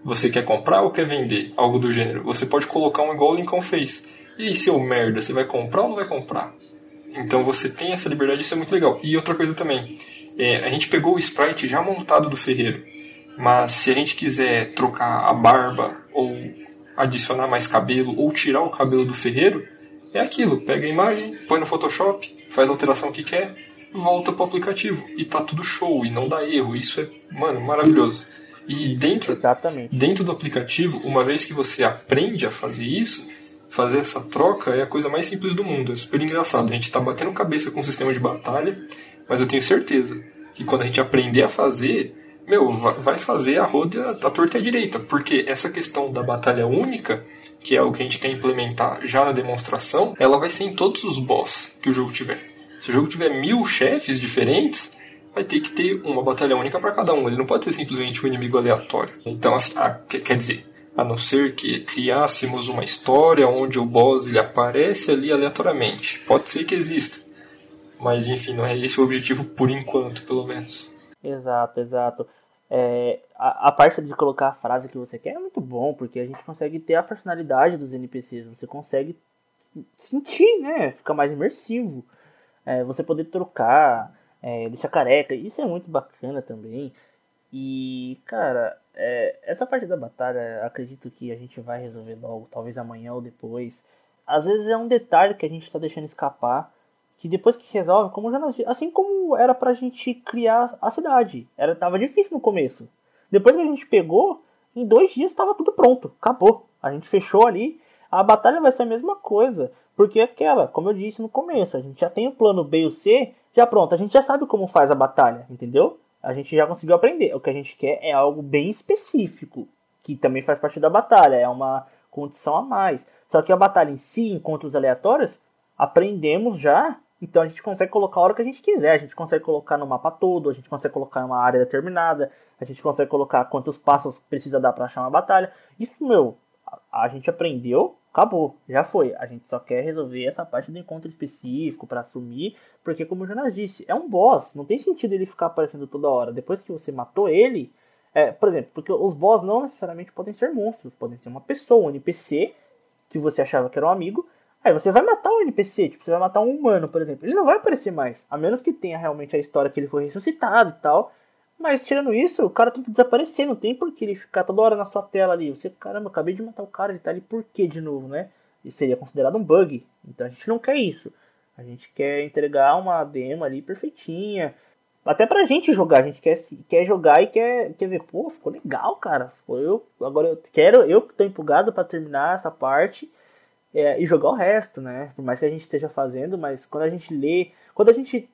você quer comprar ou quer vender? Algo do gênero. Você pode colocar um igual o Lincoln fez. E aí, seu merda, você vai comprar ou não vai comprar? Então você tem essa liberdade, isso é muito legal. E outra coisa também, é, a gente pegou o sprite já montado do ferreiro, mas se a gente quiser trocar a barba ou adicionar mais cabelo ou tirar o cabelo do ferreiro, é aquilo, pega a imagem, põe no Photoshop, faz a alteração que quer, volta pro aplicativo e tá tudo show e não dá erro. Isso é, mano, maravilhoso. E dentro, Exatamente. dentro do aplicativo, uma vez que você aprende a fazer isso, fazer essa troca é a coisa mais simples do mundo. É super engraçado. A gente está batendo cabeça com o sistema de batalha, mas eu tenho certeza que quando a gente aprender a fazer, meu, vai fazer a roda da torta à direita. Porque essa questão da batalha única, que é o que a gente quer implementar já na demonstração, ela vai ser em todos os boss que o jogo tiver. Se o jogo tiver mil chefes diferentes, vai ter que ter uma batalha única para cada um. Ele não pode ser simplesmente um inimigo aleatório. Então, assim, ah, quer dizer, A não ser que criássemos uma história onde o boss ele aparece ali aleatoriamente. Pode ser que exista. Mas enfim, não é esse o objetivo por enquanto, pelo menos. Exato, exato. É, a, a, parte de colocar a frase que você quer é muito bom, porque a gente consegue ter a personalidade dos NPCs, você consegue sentir, né? Fica mais imersivo. É, você poder trocar, é, deixar careca, isso é muito bacana também. E, cara, é, essa parte da batalha, acredito que a gente vai resolver logo, talvez amanhã ou depois. Às vezes é um detalhe que a gente está deixando escapar, que depois que resolve, como já assim como era pra gente criar a cidade. Era tava difícil no começo. Depois que a gente pegou, em dois dias estava tudo pronto, acabou. A gente fechou ali. A batalha vai ser a mesma coisa, porque aquela, como eu disse no começo, a gente já tem o plano B e o C, já pronto, a gente já sabe como faz a batalha, entendeu? A gente já conseguiu aprender. O que a gente quer é algo bem específico, que também faz parte da batalha, é uma condição a mais. Só que a batalha em si, encontros aleatórios, aprendemos já então a gente consegue colocar a hora que a gente quiser, a gente consegue colocar no mapa todo, a gente consegue colocar em uma área determinada, a gente consegue colocar quantos passos precisa dar para achar uma batalha. Isso, meu, a, a, gente aprendeu, acabou, já foi. A gente só quer resolver essa parte do encontro específico para assumir, porque como o Jonas disse, é um boss, não tem sentido ele ficar aparecendo toda hora. Depois que você matou ele, é, por exemplo, porque os boss não necessariamente podem ser monstros, podem ser uma pessoa, um NPC que você achava que era um amigo Aí você vai matar um NPC, tipo, você vai matar um humano, por exemplo. Ele não vai aparecer mais. A menos que tenha realmente a história que ele foi ressuscitado e tal. Mas tirando isso, o cara tem que desaparecer, não tem por que ele ficar toda hora na sua tela ali. Você, caramba, acabei de matar o cara, ele tá ali por quê de novo, né? Isso seria considerado um bug. Então a gente não quer isso. A gente quer entregar uma demo ali perfeitinha. Até pra gente jogar, a gente quer, quer jogar e quer, quer ver, pô, ficou legal, cara. Foi eu, agora eu quero, eu que tô empolgado para terminar essa parte é, e jogar o resto, né? Por mais que a gente esteja fazendo, mas quando a gente lê, quando a gente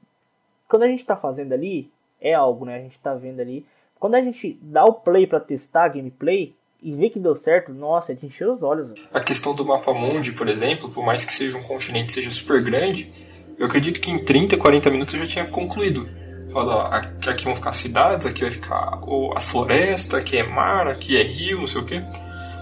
quando a gente tá fazendo ali, é algo, né? A gente tá vendo ali. Quando a gente dá o play para testar a gameplay e vê que deu certo, nossa, é de encher os olhos. A questão do mapa mundi, por exemplo, por mais que seja um continente seja super grande, eu acredito que em 30, 40 minutos eu já tinha concluído. Fala, aqui, aqui vão ficar cidades, aqui vai ficar a floresta, aqui é mar, aqui é rio, não sei o que.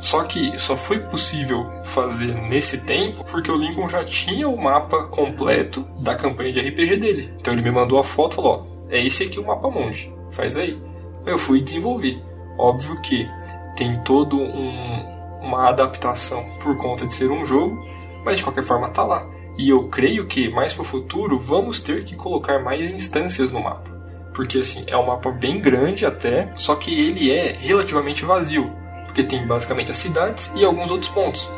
Só que só foi possível fazer nesse tempo porque o Lincoln já tinha o mapa completo da campanha de RPG dele. Então ele me mandou a foto e falou: é esse aqui o mapa monge, faz aí. Eu fui desenvolvi. Óbvio que tem todo um, uma adaptação por conta de ser um jogo, mas de qualquer forma tá lá. E eu creio que mais pro futuro vamos ter que colocar mais instâncias no mapa. Porque assim, é um mapa bem grande até, só que ele é relativamente vazio porque tem basicamente as cidades e alguns outros pontos.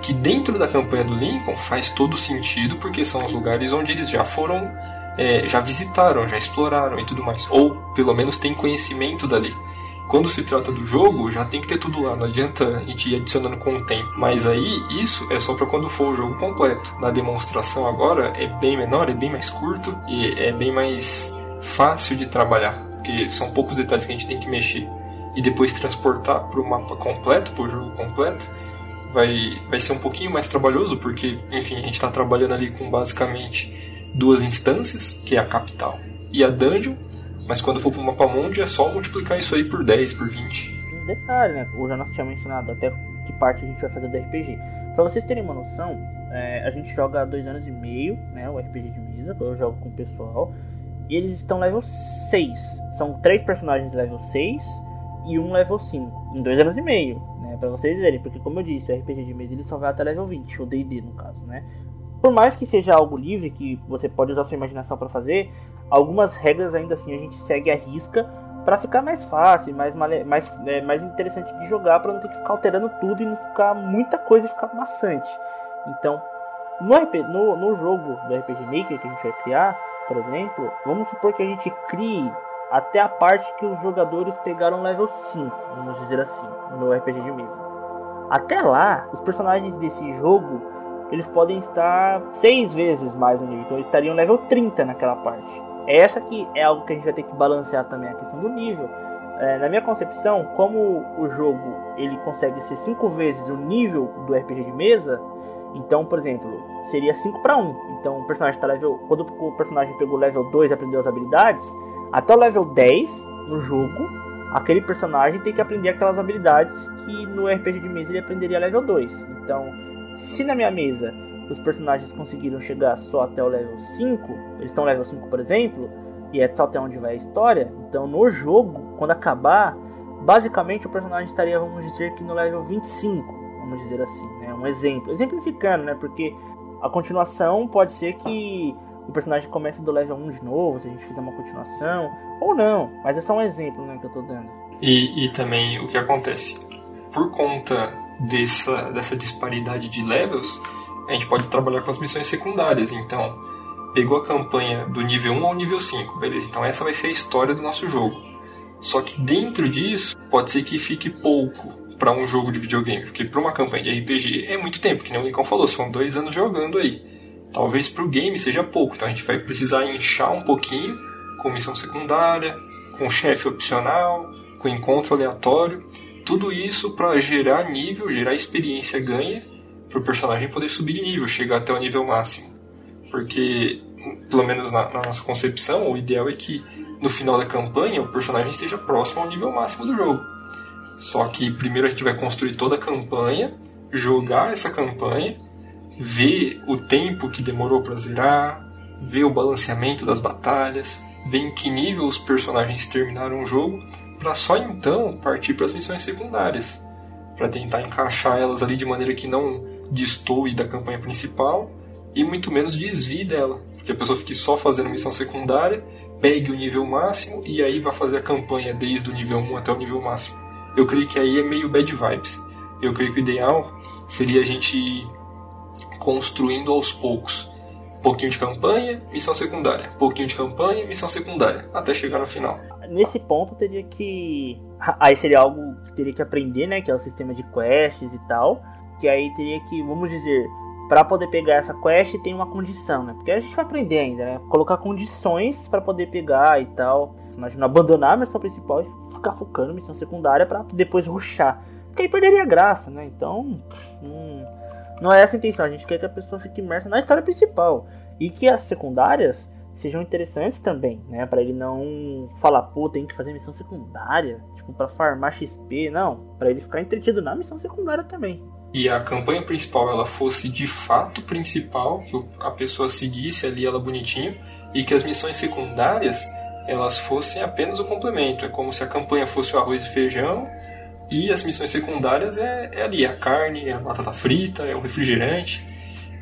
Que dentro da campanha do Lincoln faz todo sentido, porque são os lugares onde eles já foram, é, já visitaram, já exploraram e tudo mais. Ou pelo menos tem conhecimento dali. Quando se trata do jogo, já tem que ter tudo lá, não adianta a gente ir adicionando com o tempo. Mas aí, isso é só para quando for o jogo completo. Na demonstração agora é bem menor, é bem mais curto e é bem mais fácil de trabalhar, porque são poucos detalhes que a gente tem que mexer e depois transportar para o mapa completo, para o jogo completo, vai, vai ser um pouquinho mais trabalhoso, porque, enfim, a gente está trabalhando ali com basicamente duas instâncias, que é a capital e a dungeon, mas quando for para o mapa mundi é só multiplicar isso aí por 10, por 20. Um detalhe, né? O Jonas tinha mencionado até que parte a gente vai fazer do RPG. Para vocês terem uma noção, é, a gente joga há dois anos e meio, né? O RPG de mesa, eu jogo com o pessoal. E eles estão level 6. São três personagens level 6 e um level 5 em dois anos e meio, né? Pra vocês verem, porque como eu disse, o RPG de mesa ele só vai até level 20, o D&D no caso, né? Por mais que seja algo livre, que você pode usar sua imaginação para fazer, algumas regras ainda assim a gente segue a risca para ficar mais fácil, mais, mais, é, mais interessante de jogar, para não ter que ficar alterando tudo e não ficar muita coisa e ficar maçante. Então, no, RP, no, no jogo do RPG Maker que a gente vai criar, por exemplo, vamos supor que a gente crie até a parte que os jogadores pegaram level 5, vamos dizer assim, no RPG de mesa. Até lá, os personagens desse jogo eles podem estar seis vezes mais no nível, então eles estariam level 30 naquela parte. Essa que é algo que a gente vai ter que balancear também a questão do nível. É, na minha concepção, como o jogo ele consegue ser cinco vezes o nível do RPG de mesa, então, por exemplo, seria 5 para 1. Então, o personagem tá level, quando o personagem pegou level 2 e aprendeu as habilidades, até o level 10 no jogo, aquele personagem tem que aprender aquelas habilidades que no RPG de mesa ele aprenderia level 2. Então, se na minha mesa os personagens conseguiram chegar só até o level 5, eles estão level 5, por exemplo, e é só até onde vai a história, então no jogo, quando acabar, basicamente o personagem estaria, vamos dizer que no level 25, vamos dizer assim, né? Um exemplo, exemplificando, né? Porque a continuação pode ser que o personagem comece do level 1 de novo, se a gente fizer uma continuação, ou não, mas é só um exemplo, né, que eu tô dando. E, e também o que acontece? Por conta dessa, dessa disparidade de levels, a gente pode trabalhar com as missões secundárias. Então, pegou a campanha do nível 1 ao nível 5, beleza? Então essa vai ser a história do nosso jogo. Só que dentro disso, pode ser que fique pouco para um jogo de videogame, porque para uma campanha de RPG é muito tempo, que nem o Lincoln falou, são dois anos jogando aí. Talvez para o game seja pouco, então a gente vai precisar inchar um pouquinho com missão secundária, com chefe opcional, com encontro aleatório, tudo isso para gerar nível, gerar experiência ganha para o personagem poder subir de nível, chegar até o nível máximo. Porque, pelo menos na, na, nossa concepção, o ideal é que no final da campanha o personagem esteja próximo ao nível máximo do jogo. Só que primeiro a gente vai construir toda a campanha, jogar essa campanha, ver o tempo que demorou para zerar, ver o balanceamento das batalhas, ver em que nível os personagens terminaram o jogo, para só então partir para as missões secundárias, para tentar encaixar elas ali de maneira que não destoe da campanha principal e muito menos desvie dela. Porque a pessoa fique só fazendo missão secundária, pegue o nível máximo e aí vai fazer a campanha desde o nível 1 até o nível máximo. Eu creio que aí é meio bad vibes. Eu creio que o ideal seria a gente ir construindo aos poucos. Pouquinho de campanha, missão secundária. Pouquinho de campanha, missão secundária. Até chegar no final. Nesse ponto teria que. Aí seria algo que teria que aprender, né? Que é o sistema de quests e tal que aí teria que, vamos dizer, para poder pegar essa quest tem uma condição, né? Porque a gente vai aprender ainda, né? Colocar condições para poder pegar e tal. Imagina abandonar a missão principal e ficar focando missão secundária para depois ruxar. Porque aí perderia a graça, né? Então, hum, não é essa a intenção. A gente quer que a pessoa fique imersa na história principal e que as secundárias sejam interessantes também, né? Para ele não falar, pô, tem que fazer missão secundária, tipo para farmar XP, não, para ele ficar entretido na missão secundária também que a campanha principal ela fosse de fato principal, que a pessoa seguisse ali ela bonitinho, e que as missões secundárias elas fossem apenas o complemento. É como se a campanha fosse o arroz e feijão e as missões secundárias é, é ali a carne, é a batata frita, é o refrigerante.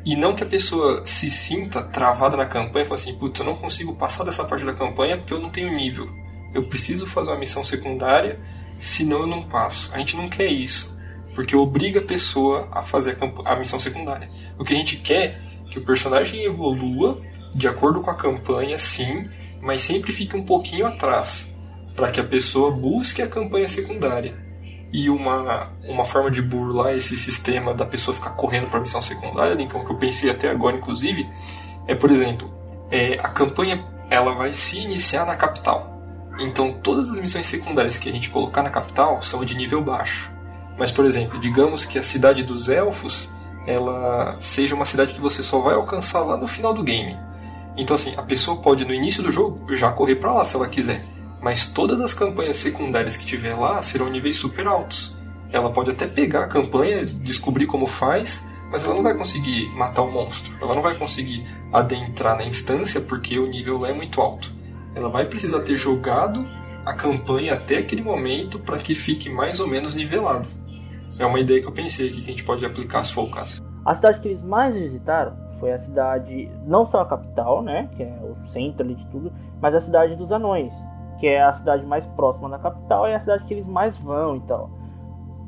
E não que a pessoa se sinta travada na campanha e fale assim, putz, eu não consigo passar dessa parte da campanha porque eu não tenho nível. Eu preciso fazer uma missão secundária, senão eu não passo. A gente não quer isso porque obriga a pessoa a fazer a, a missão secundária. O que a gente quer é que o personagem evolua de acordo com a campanha, sim, mas sempre fique um pouquinho atrás, para que a pessoa busque a campanha secundária. E uma, uma forma de burlar esse sistema da pessoa ficar correndo para missão secundária, Lincoln, que eu pensei até agora, inclusive, é, por exemplo, é, a campanha ela vai se iniciar na capital. Então, todas as missões secundárias que a gente colocar na capital são de nível baixo. Mas, por exemplo, digamos que a cidade dos elfos ela seja uma cidade que você só vai alcançar lá no final do game. Então, assim, a pessoa pode no início do jogo já correr para lá se ela quiser. Mas todas as campanhas secundárias que tiver lá serão níveis super altos. Ela pode até pegar a campanha, descobrir como faz, mas ela não vai conseguir matar o monstro. Ela não vai conseguir adentrar na instância porque o nível lá é muito alto. Ela vai precisar ter jogado a campanha até aquele momento para que fique mais ou menos nivelado. É uma ideia que eu pensei aqui que a gente pode aplicar se for o caso. A cidade que eles mais visitaram foi a cidade, não só a capital, né, que é o centro ali de tudo, mas a cidade dos anões, que é a cidade mais próxima da capital e é a cidade que eles mais vão e tal.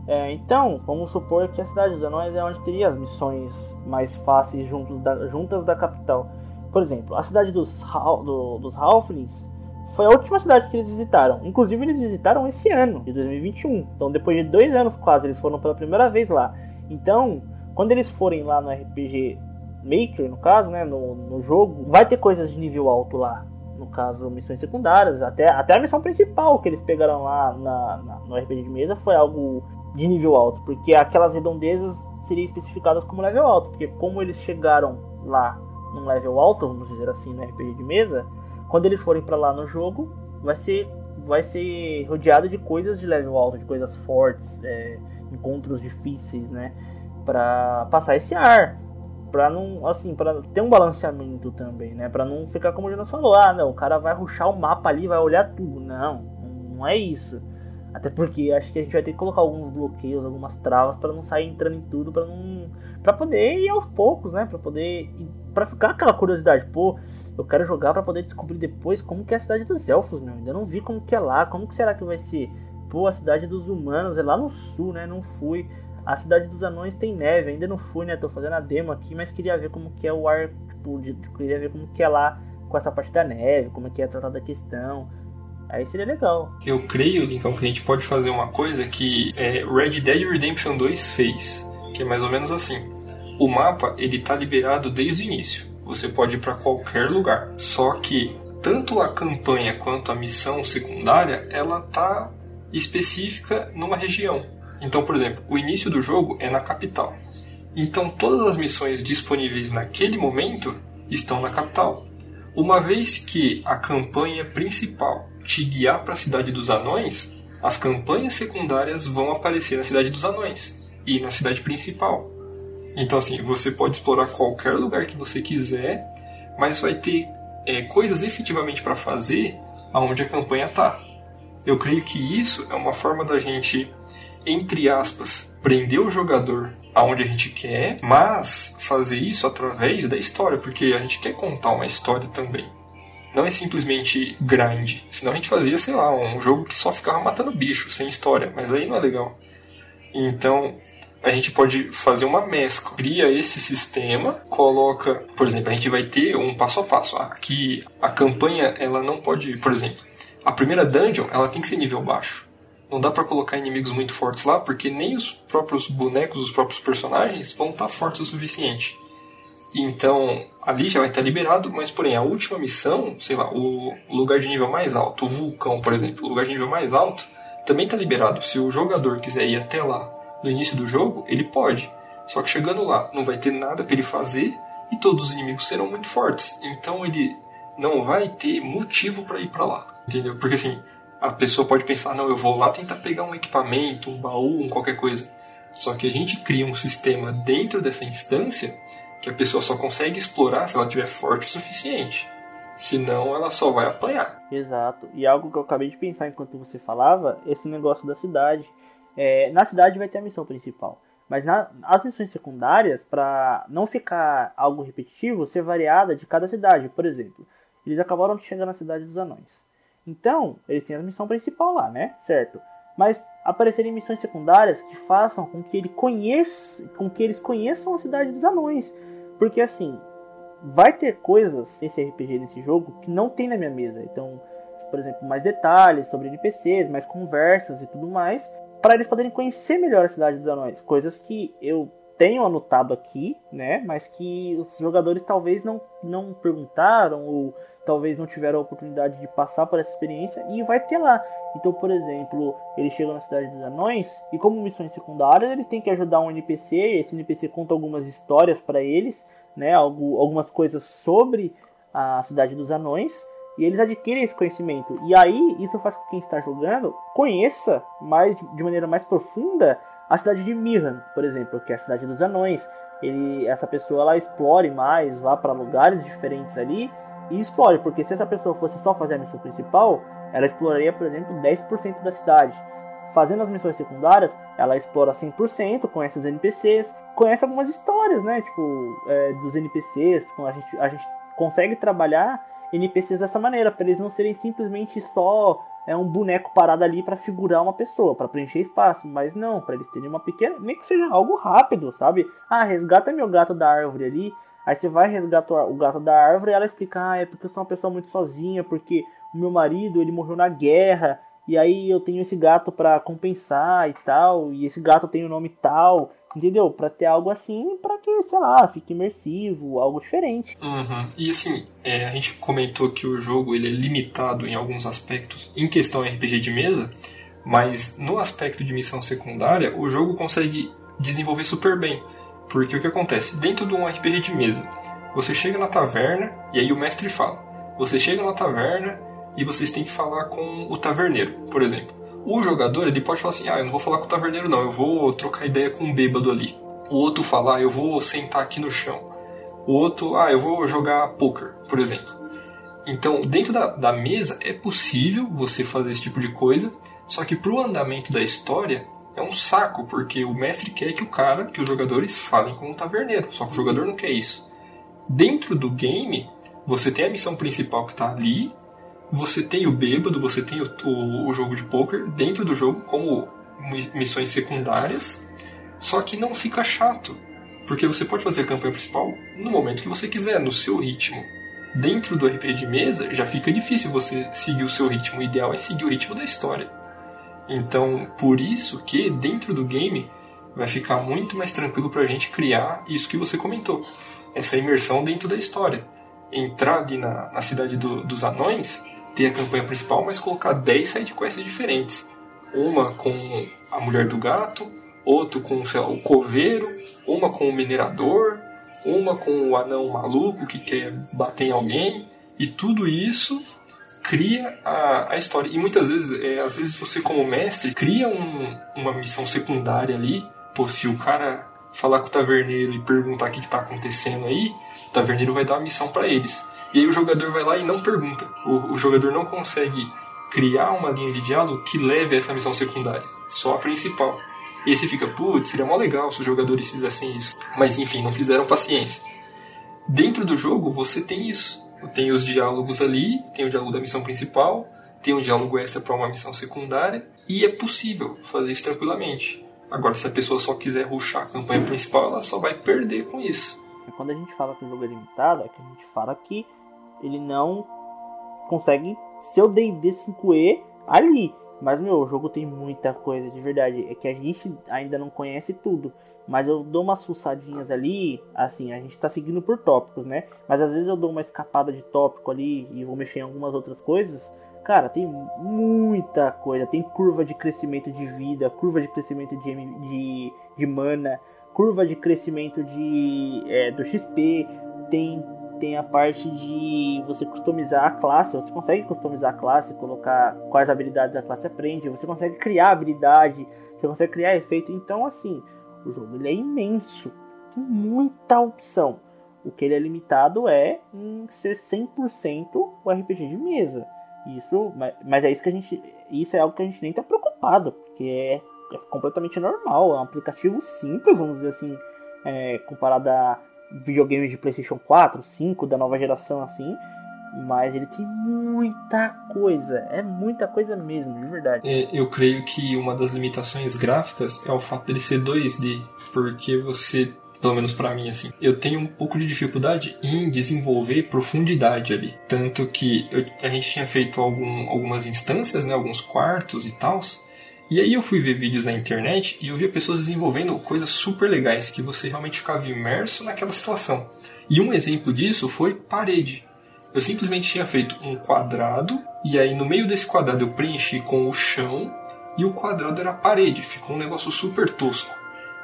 É, então, vamos supor que a cidade dos anões é onde teria as missões mais fáceis da, juntas da capital. Por exemplo, a cidade dos, do, dos Halflings foi a última cidade que eles visitaram. Inclusive, eles visitaram esse ano, de 2021. Então, depois de dois anos quase, eles foram pela primeira vez lá. Então, quando eles forem lá no RPG Maker, no caso, né, no, no jogo, vai ter coisas de nível alto lá. No caso, missões secundárias, até, até a missão principal que eles pegaram lá na, na, no RPG de mesa foi algo de nível alto, porque aquelas redondezas seriam especificadas como level alto, porque como eles chegaram lá num level alto, vamos dizer assim, no RPG de mesa, quando eles forem para lá no jogo, vai ser vai ser rodeado de coisas de level alto, de coisas fortes, é, encontros difíceis, né? Pra passar esse ar. Pra não, assim, para ter um balanceamento também, né? Pra não ficar como o Jonas falou, ah, não, o cara vai ruxar o mapa ali, vai olhar tudo. Não, não é isso. Até porque acho que a gente vai ter que colocar alguns bloqueios, algumas travas para não sair entrando em tudo, para não para poder ir aos poucos, né? Para poder para ficar aquela curiosidade, pô, eu quero jogar para poder descobrir depois como que é a cidade dos elfos, meu. Ainda não vi como que é lá, como que será que vai ser? Pô, a cidade dos humanos é lá no sul, né? Não fui. A cidade dos anões tem neve, ainda não fui, né? Tô fazendo a demo aqui, mas queria ver como que é o ar, tipo, de, queria ver como que é lá com essa parte da neve, como é que é tratada a questão. Aí seria legal. Eu creio, Lincoln, que a gente pode fazer uma coisa que é, Red Dead Redemption 2 fez, que é mais ou menos assim. O mapa ele tá liberado desde o início. Você pode ir para qualquer lugar. Só que tanto a campanha quanto a missão secundária, ela tá específica numa região. Então, por exemplo, o início do jogo é na capital. Então, todas as missões disponíveis naquele momento estão na capital. Uma vez que a campanha principal te guiar para a cidade dos anões, as campanhas secundárias vão aparecer na cidade dos anões e na cidade principal. Então, assim, você pode explorar qualquer lugar que você quiser, mas vai ter é, coisas efetivamente para fazer aonde a campanha tá. Eu creio que isso é uma forma da gente, entre aspas, prender o jogador aonde a gente quer, mas fazer isso através da história, porque a gente quer contar uma história também não é simplesmente grind. Senão a gente fazia, sei lá, um jogo que só ficava matando bicho, sem história. Mas aí não é legal. Então, a gente pode fazer uma mescla. Cria esse sistema, coloca, por exemplo, a gente vai ter um passo a passo. Aqui a campanha, ela não pode, por exemplo, a primeira dungeon, ela tem que ser nível baixo. Não dá para colocar inimigos muito fortes lá, porque nem os próprios bonecos, os próprios personagens vão estar tá fortes o suficiente. Então, ali já vai estar liberado, mas porém, a última missão, sei lá, o lugar de nível mais alto, o vulcão, por exemplo, o lugar de nível mais alto, também está liberado. Se o jogador quiser ir até lá no início do jogo, ele pode. Só que chegando lá, não vai ter nada para ele fazer e todos os inimigos serão muito fortes. Então ele não vai ter motivo para ir para lá. Entendeu? Porque assim, a pessoa pode pensar, não, eu vou lá tentar pegar um equipamento, um baú, um qualquer coisa. Só que a gente cria um sistema dentro dessa instância que a pessoa só consegue explorar se ela tiver forte o suficiente. Senão ela só vai apanhar. Exato. E algo que eu acabei de pensar enquanto você falava, esse negócio da cidade. É, na cidade vai ter a missão principal. Mas na, as missões secundárias, para não ficar algo repetitivo, ser variada de cada cidade. Por exemplo, eles acabaram de chegar na cidade dos anões. Então, eles têm a missão principal lá, né? Certo. Mas aparecerem missões secundárias que façam com que ele conheça, com que eles conheçam a cidade dos anões. Porque assim, vai ter coisas nesse RPG, nesse jogo, que não tem na minha mesa. Então, por exemplo, mais detalhes sobre NPCs, mais conversas e tudo mais, para eles poderem conhecer melhor a cidade dos anões. Coisas que eu tenho anotado aqui, né? Mas que os jogadores talvez não, não perguntaram ou talvez não tiveram a oportunidade de passar por essa experiência e vai ter lá. Então, por exemplo, eles chegam na cidade dos anões e como missões secundárias eles têm que ajudar um NPC. Esse NPC conta algumas histórias para eles, né? Algumas coisas sobre a cidade dos anões e eles adquirem esse conhecimento. E aí isso faz com que quem está jogando conheça mais de maneira mais profunda a cidade de Mirran, por exemplo, que é a cidade dos anões. Ele, essa pessoa ela explore mais, vá para lugares diferentes ali e explore, porque se essa pessoa fosse só fazer a missão principal, ela exploraria, por exemplo, 10% da cidade. Fazendo as missões secundárias, ela explora 100%, conhece os NPCs, conhece algumas histórias, né? Tipo, é, dos NPCs, a gente, a gente consegue trabalhar NPCs dessa maneira, para eles não serem simplesmente só é um boneco parado ali para figurar uma pessoa, para preencher espaço, mas não, para eles terem uma pequena, nem que seja algo rápido, sabe? Ah, resgata meu gato da árvore ali, Aí você vai resgatar o gato da árvore e ela explica, ah, é porque eu sou uma pessoa muito sozinha, porque o meu marido, ele morreu na guerra, e aí eu tenho esse gato para compensar e tal, e esse gato tem o um nome tal, entendeu? Para ter algo assim, para que, sei lá, fique imersivo, algo diferente. Uhum. E assim, é, a gente comentou que o jogo ele é limitado em alguns aspectos em questão RPG de mesa, mas no aspecto de missão secundária, o jogo consegue desenvolver super bem. Porque o que acontece? Dentro de um RPG de mesa, você chega na taverna e aí o mestre fala: Você chega na taverna e vocês têm que falar com o taverneiro, por exemplo. O jogador ele pode falar assim: ah, eu não vou falar com o taverneiro, não, eu vou trocar ideia com um bêbado ali. O outro falar: ah, eu vou sentar aqui no chão. O outro, ah, eu vou jogar poker, por exemplo. Então, dentro da, da mesa é possível você fazer esse tipo de coisa, só que pro andamento da história é um saco, porque o mestre quer que o cara, que os jogadores falem com o taverneiro, só que o jogador não quer isso. Dentro do game, você tem a missão principal que está ali, você tem o bêbado, você tem o, o, o jogo de poker dentro do jogo como missões secundárias, só que não fica chato, porque você pode fazer a campanha principal no momento que você quiser, no seu ritmo. Dentro do RPG de mesa já fica difícil você seguir o seu ritmo, o ideal é seguir o ritmo da história. Então, por isso que dentro do game vai ficar muito mais tranquilo para a gente criar isso que você comentou, essa imersão dentro da história. Entrar ali na, na cidade do, dos anões, ter a campanha principal, mas colocar 10 sidequests diferentes. Uma com a mulher do gato, outro com lá, o coveiro, uma com o minerador, uma com o anão maluco que quer bater em alguém, e tudo isso cria a, a história. E muitas vezes, é, às vezes você como mestre cria um, uma missão secundária ali. Pô, se o cara falar com o taverneiro e perguntar o que está acontecendo aí, o taverneiro vai dar a missão para eles. E aí o jogador vai lá e não pergunta. O, o jogador não consegue criar uma linha de diálogo que leve a essa missão secundária, só a principal. E aí você fica, putz, seria mó legal se os jogadores fizessem isso. Mas enfim, não fizeram paciência. Dentro do jogo você tem isso. Tem os diálogos ali, tem o diálogo da missão principal, tem um diálogo extra para uma missão secundária, e é possível fazer isso tranquilamente. Agora, se a pessoa só quiser ruxar a campanha principal, ela só vai perder com isso. Quando a gente fala que o jogo é limitado, é que a gente fala que ele não consegue ser o D&D 5e ali. Mas, meu, o jogo tem muita coisa, de verdade. É que a gente ainda não conhece tudo. Mas eu dou umas fuçadinhas ali, assim, a gente tá seguindo por tópicos, né? Mas às vezes eu dou uma escapada de tópico ali e vou mexer em algumas outras coisas. Cara, tem muita coisa. Tem curva de crescimento de vida, curva de crescimento de, de, de mana, curva de crescimento de, é, do XP, tem, tem a parte de você customizar a classe. Você consegue customizar a classe, colocar quais habilidades a classe aprende, você consegue criar habilidade, você consegue criar efeito. Então, assim, o jogo ele é imenso, tem muita opção. O que ele é limitado é em ser 100% o RPG de mesa. Isso, mas, mas é isso que a gente, isso é algo que a gente nem tá preocupado, porque é, é completamente normal, é um aplicativo simples, vamos dizer assim, é, comparado a videogames de PlayStation 4, 5 da nova geração assim, mas ele tem muita coisa, é muita coisa mesmo, de verdade. É, eu creio que uma das limitações gráficas é o fato dele ser 2D, porque você, pelo menos para mim assim, eu tenho um pouco de dificuldade em desenvolver profundidade ali, tanto que eu, a gente tinha feito algum, algumas instâncias, né, alguns quartos e tals. E aí eu fui ver vídeos na internet e eu via pessoas desenvolvendo coisas super legais que você realmente ficava imerso naquela situação. E um exemplo disso foi parede. Eu simplesmente tinha feito um quadrado e aí no meio desse quadrado eu preenchi com o chão e o quadrado era a parede, ficou um negócio super tosco.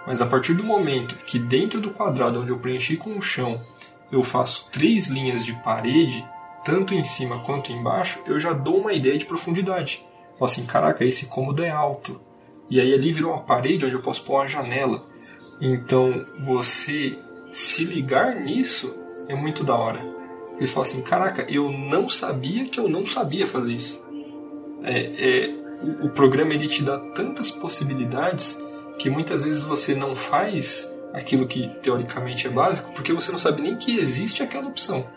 Mas a partir do momento que dentro do quadrado onde eu preenchi com o chão eu faço três linhas de parede, tanto em cima quanto embaixo, eu já dou uma ideia de profundidade. Falo assim, caraca, esse cômodo é alto. E aí ali virou uma parede onde eu posso pôr uma janela. Então você se ligar nisso é muito da hora. Eles falam assim: caraca, eu não sabia que eu não sabia fazer isso. É, é, o, o programa ele te dá tantas possibilidades que muitas vezes você não faz aquilo que teoricamente é básico porque você não sabe nem que existe aquela opção.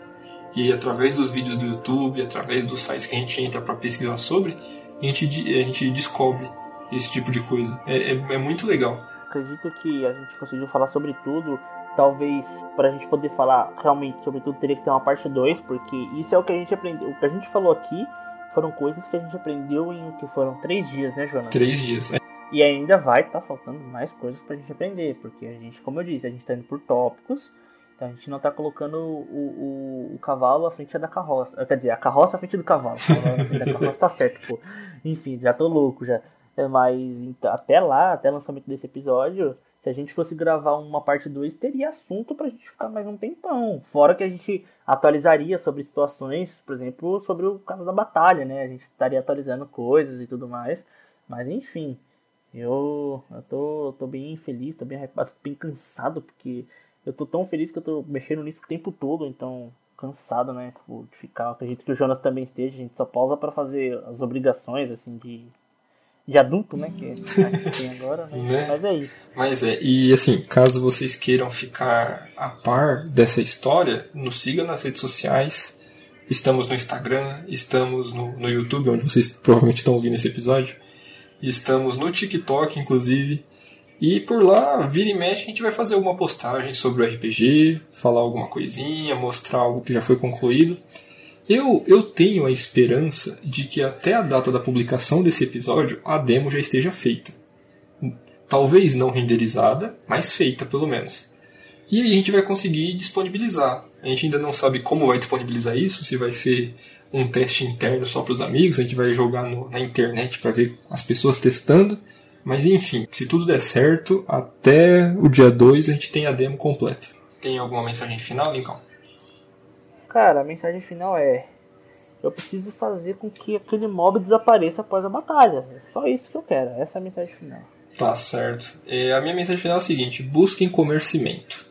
E aí, através dos vídeos do YouTube, através dos sites que a gente entra para pesquisar sobre, a gente, a gente descobre esse tipo de coisa. É, é, é muito legal. Acredito que a gente conseguiu falar sobre tudo talvez para a gente poder falar realmente sobre tudo teria que ter uma parte 2, porque isso é o que a gente aprendeu. O que a gente falou aqui foram coisas que a gente aprendeu em que foram três dias, né, Jonas? Três dias. É. E ainda vai estar tá faltando mais coisas para a gente aprender, porque a gente, como eu disse, a gente está indo por tópicos. Então a gente não está colocando o, o, o, cavalo à frente da carroça. Quer dizer, a carroça à frente do cavalo. A carroça tá certo, pô. Enfim, já tô louco já. É, mas então, até lá, até o lançamento desse episódio, se a gente fosse gravar uma parte 2, teria assunto pra gente ficar mais um tempão. Fora que a gente atualizaria sobre situações, por exemplo, sobre o caso da batalha, né? A gente estaria atualizando coisas e tudo mais. Mas enfim, eu, eu tô, tô bem feliz, tô bem tô bem cansado, porque eu tô tão feliz que eu tô mexendo nisso o tempo todo, então cansado, né? Tipo, de ficar. Acredito que o Jonas também esteja, a gente só pausa para fazer as obrigações, assim, de de adulto, né? Que gente tem agora, né? né? Mas é isso. Mas é, e assim, caso vocês queiram ficar a par dessa história, nos siga nas redes sociais. Estamos no Instagram, estamos no, no YouTube, onde vocês provavelmente estão ouvindo esse episódio. Estamos no TikTok, inclusive. E por lá, vira e mexe, a gente vai fazer alguma postagem sobre o RPG, falar alguma coisinha, mostrar algo que já foi concluído. Eu, eu tenho a esperança de que até a data da publicação desse episódio a demo já esteja feita. Talvez não renderizada, mas feita pelo menos. E aí a gente vai conseguir disponibilizar. A gente ainda não sabe como vai disponibilizar isso, se vai ser um teste interno só para os amigos, a gente vai jogar no, na internet para ver as pessoas testando. Mas enfim, se tudo der certo, até o dia 2 a gente tem a demo completa. Tem alguma mensagem final, Lincoln? Cara, a mensagem final é: eu preciso fazer com que aquele mob desapareça após a batalha. É só isso que eu quero. Essa é a mensagem final. Tá certo. E a minha mensagem final é a seguinte: busquem comer cimento.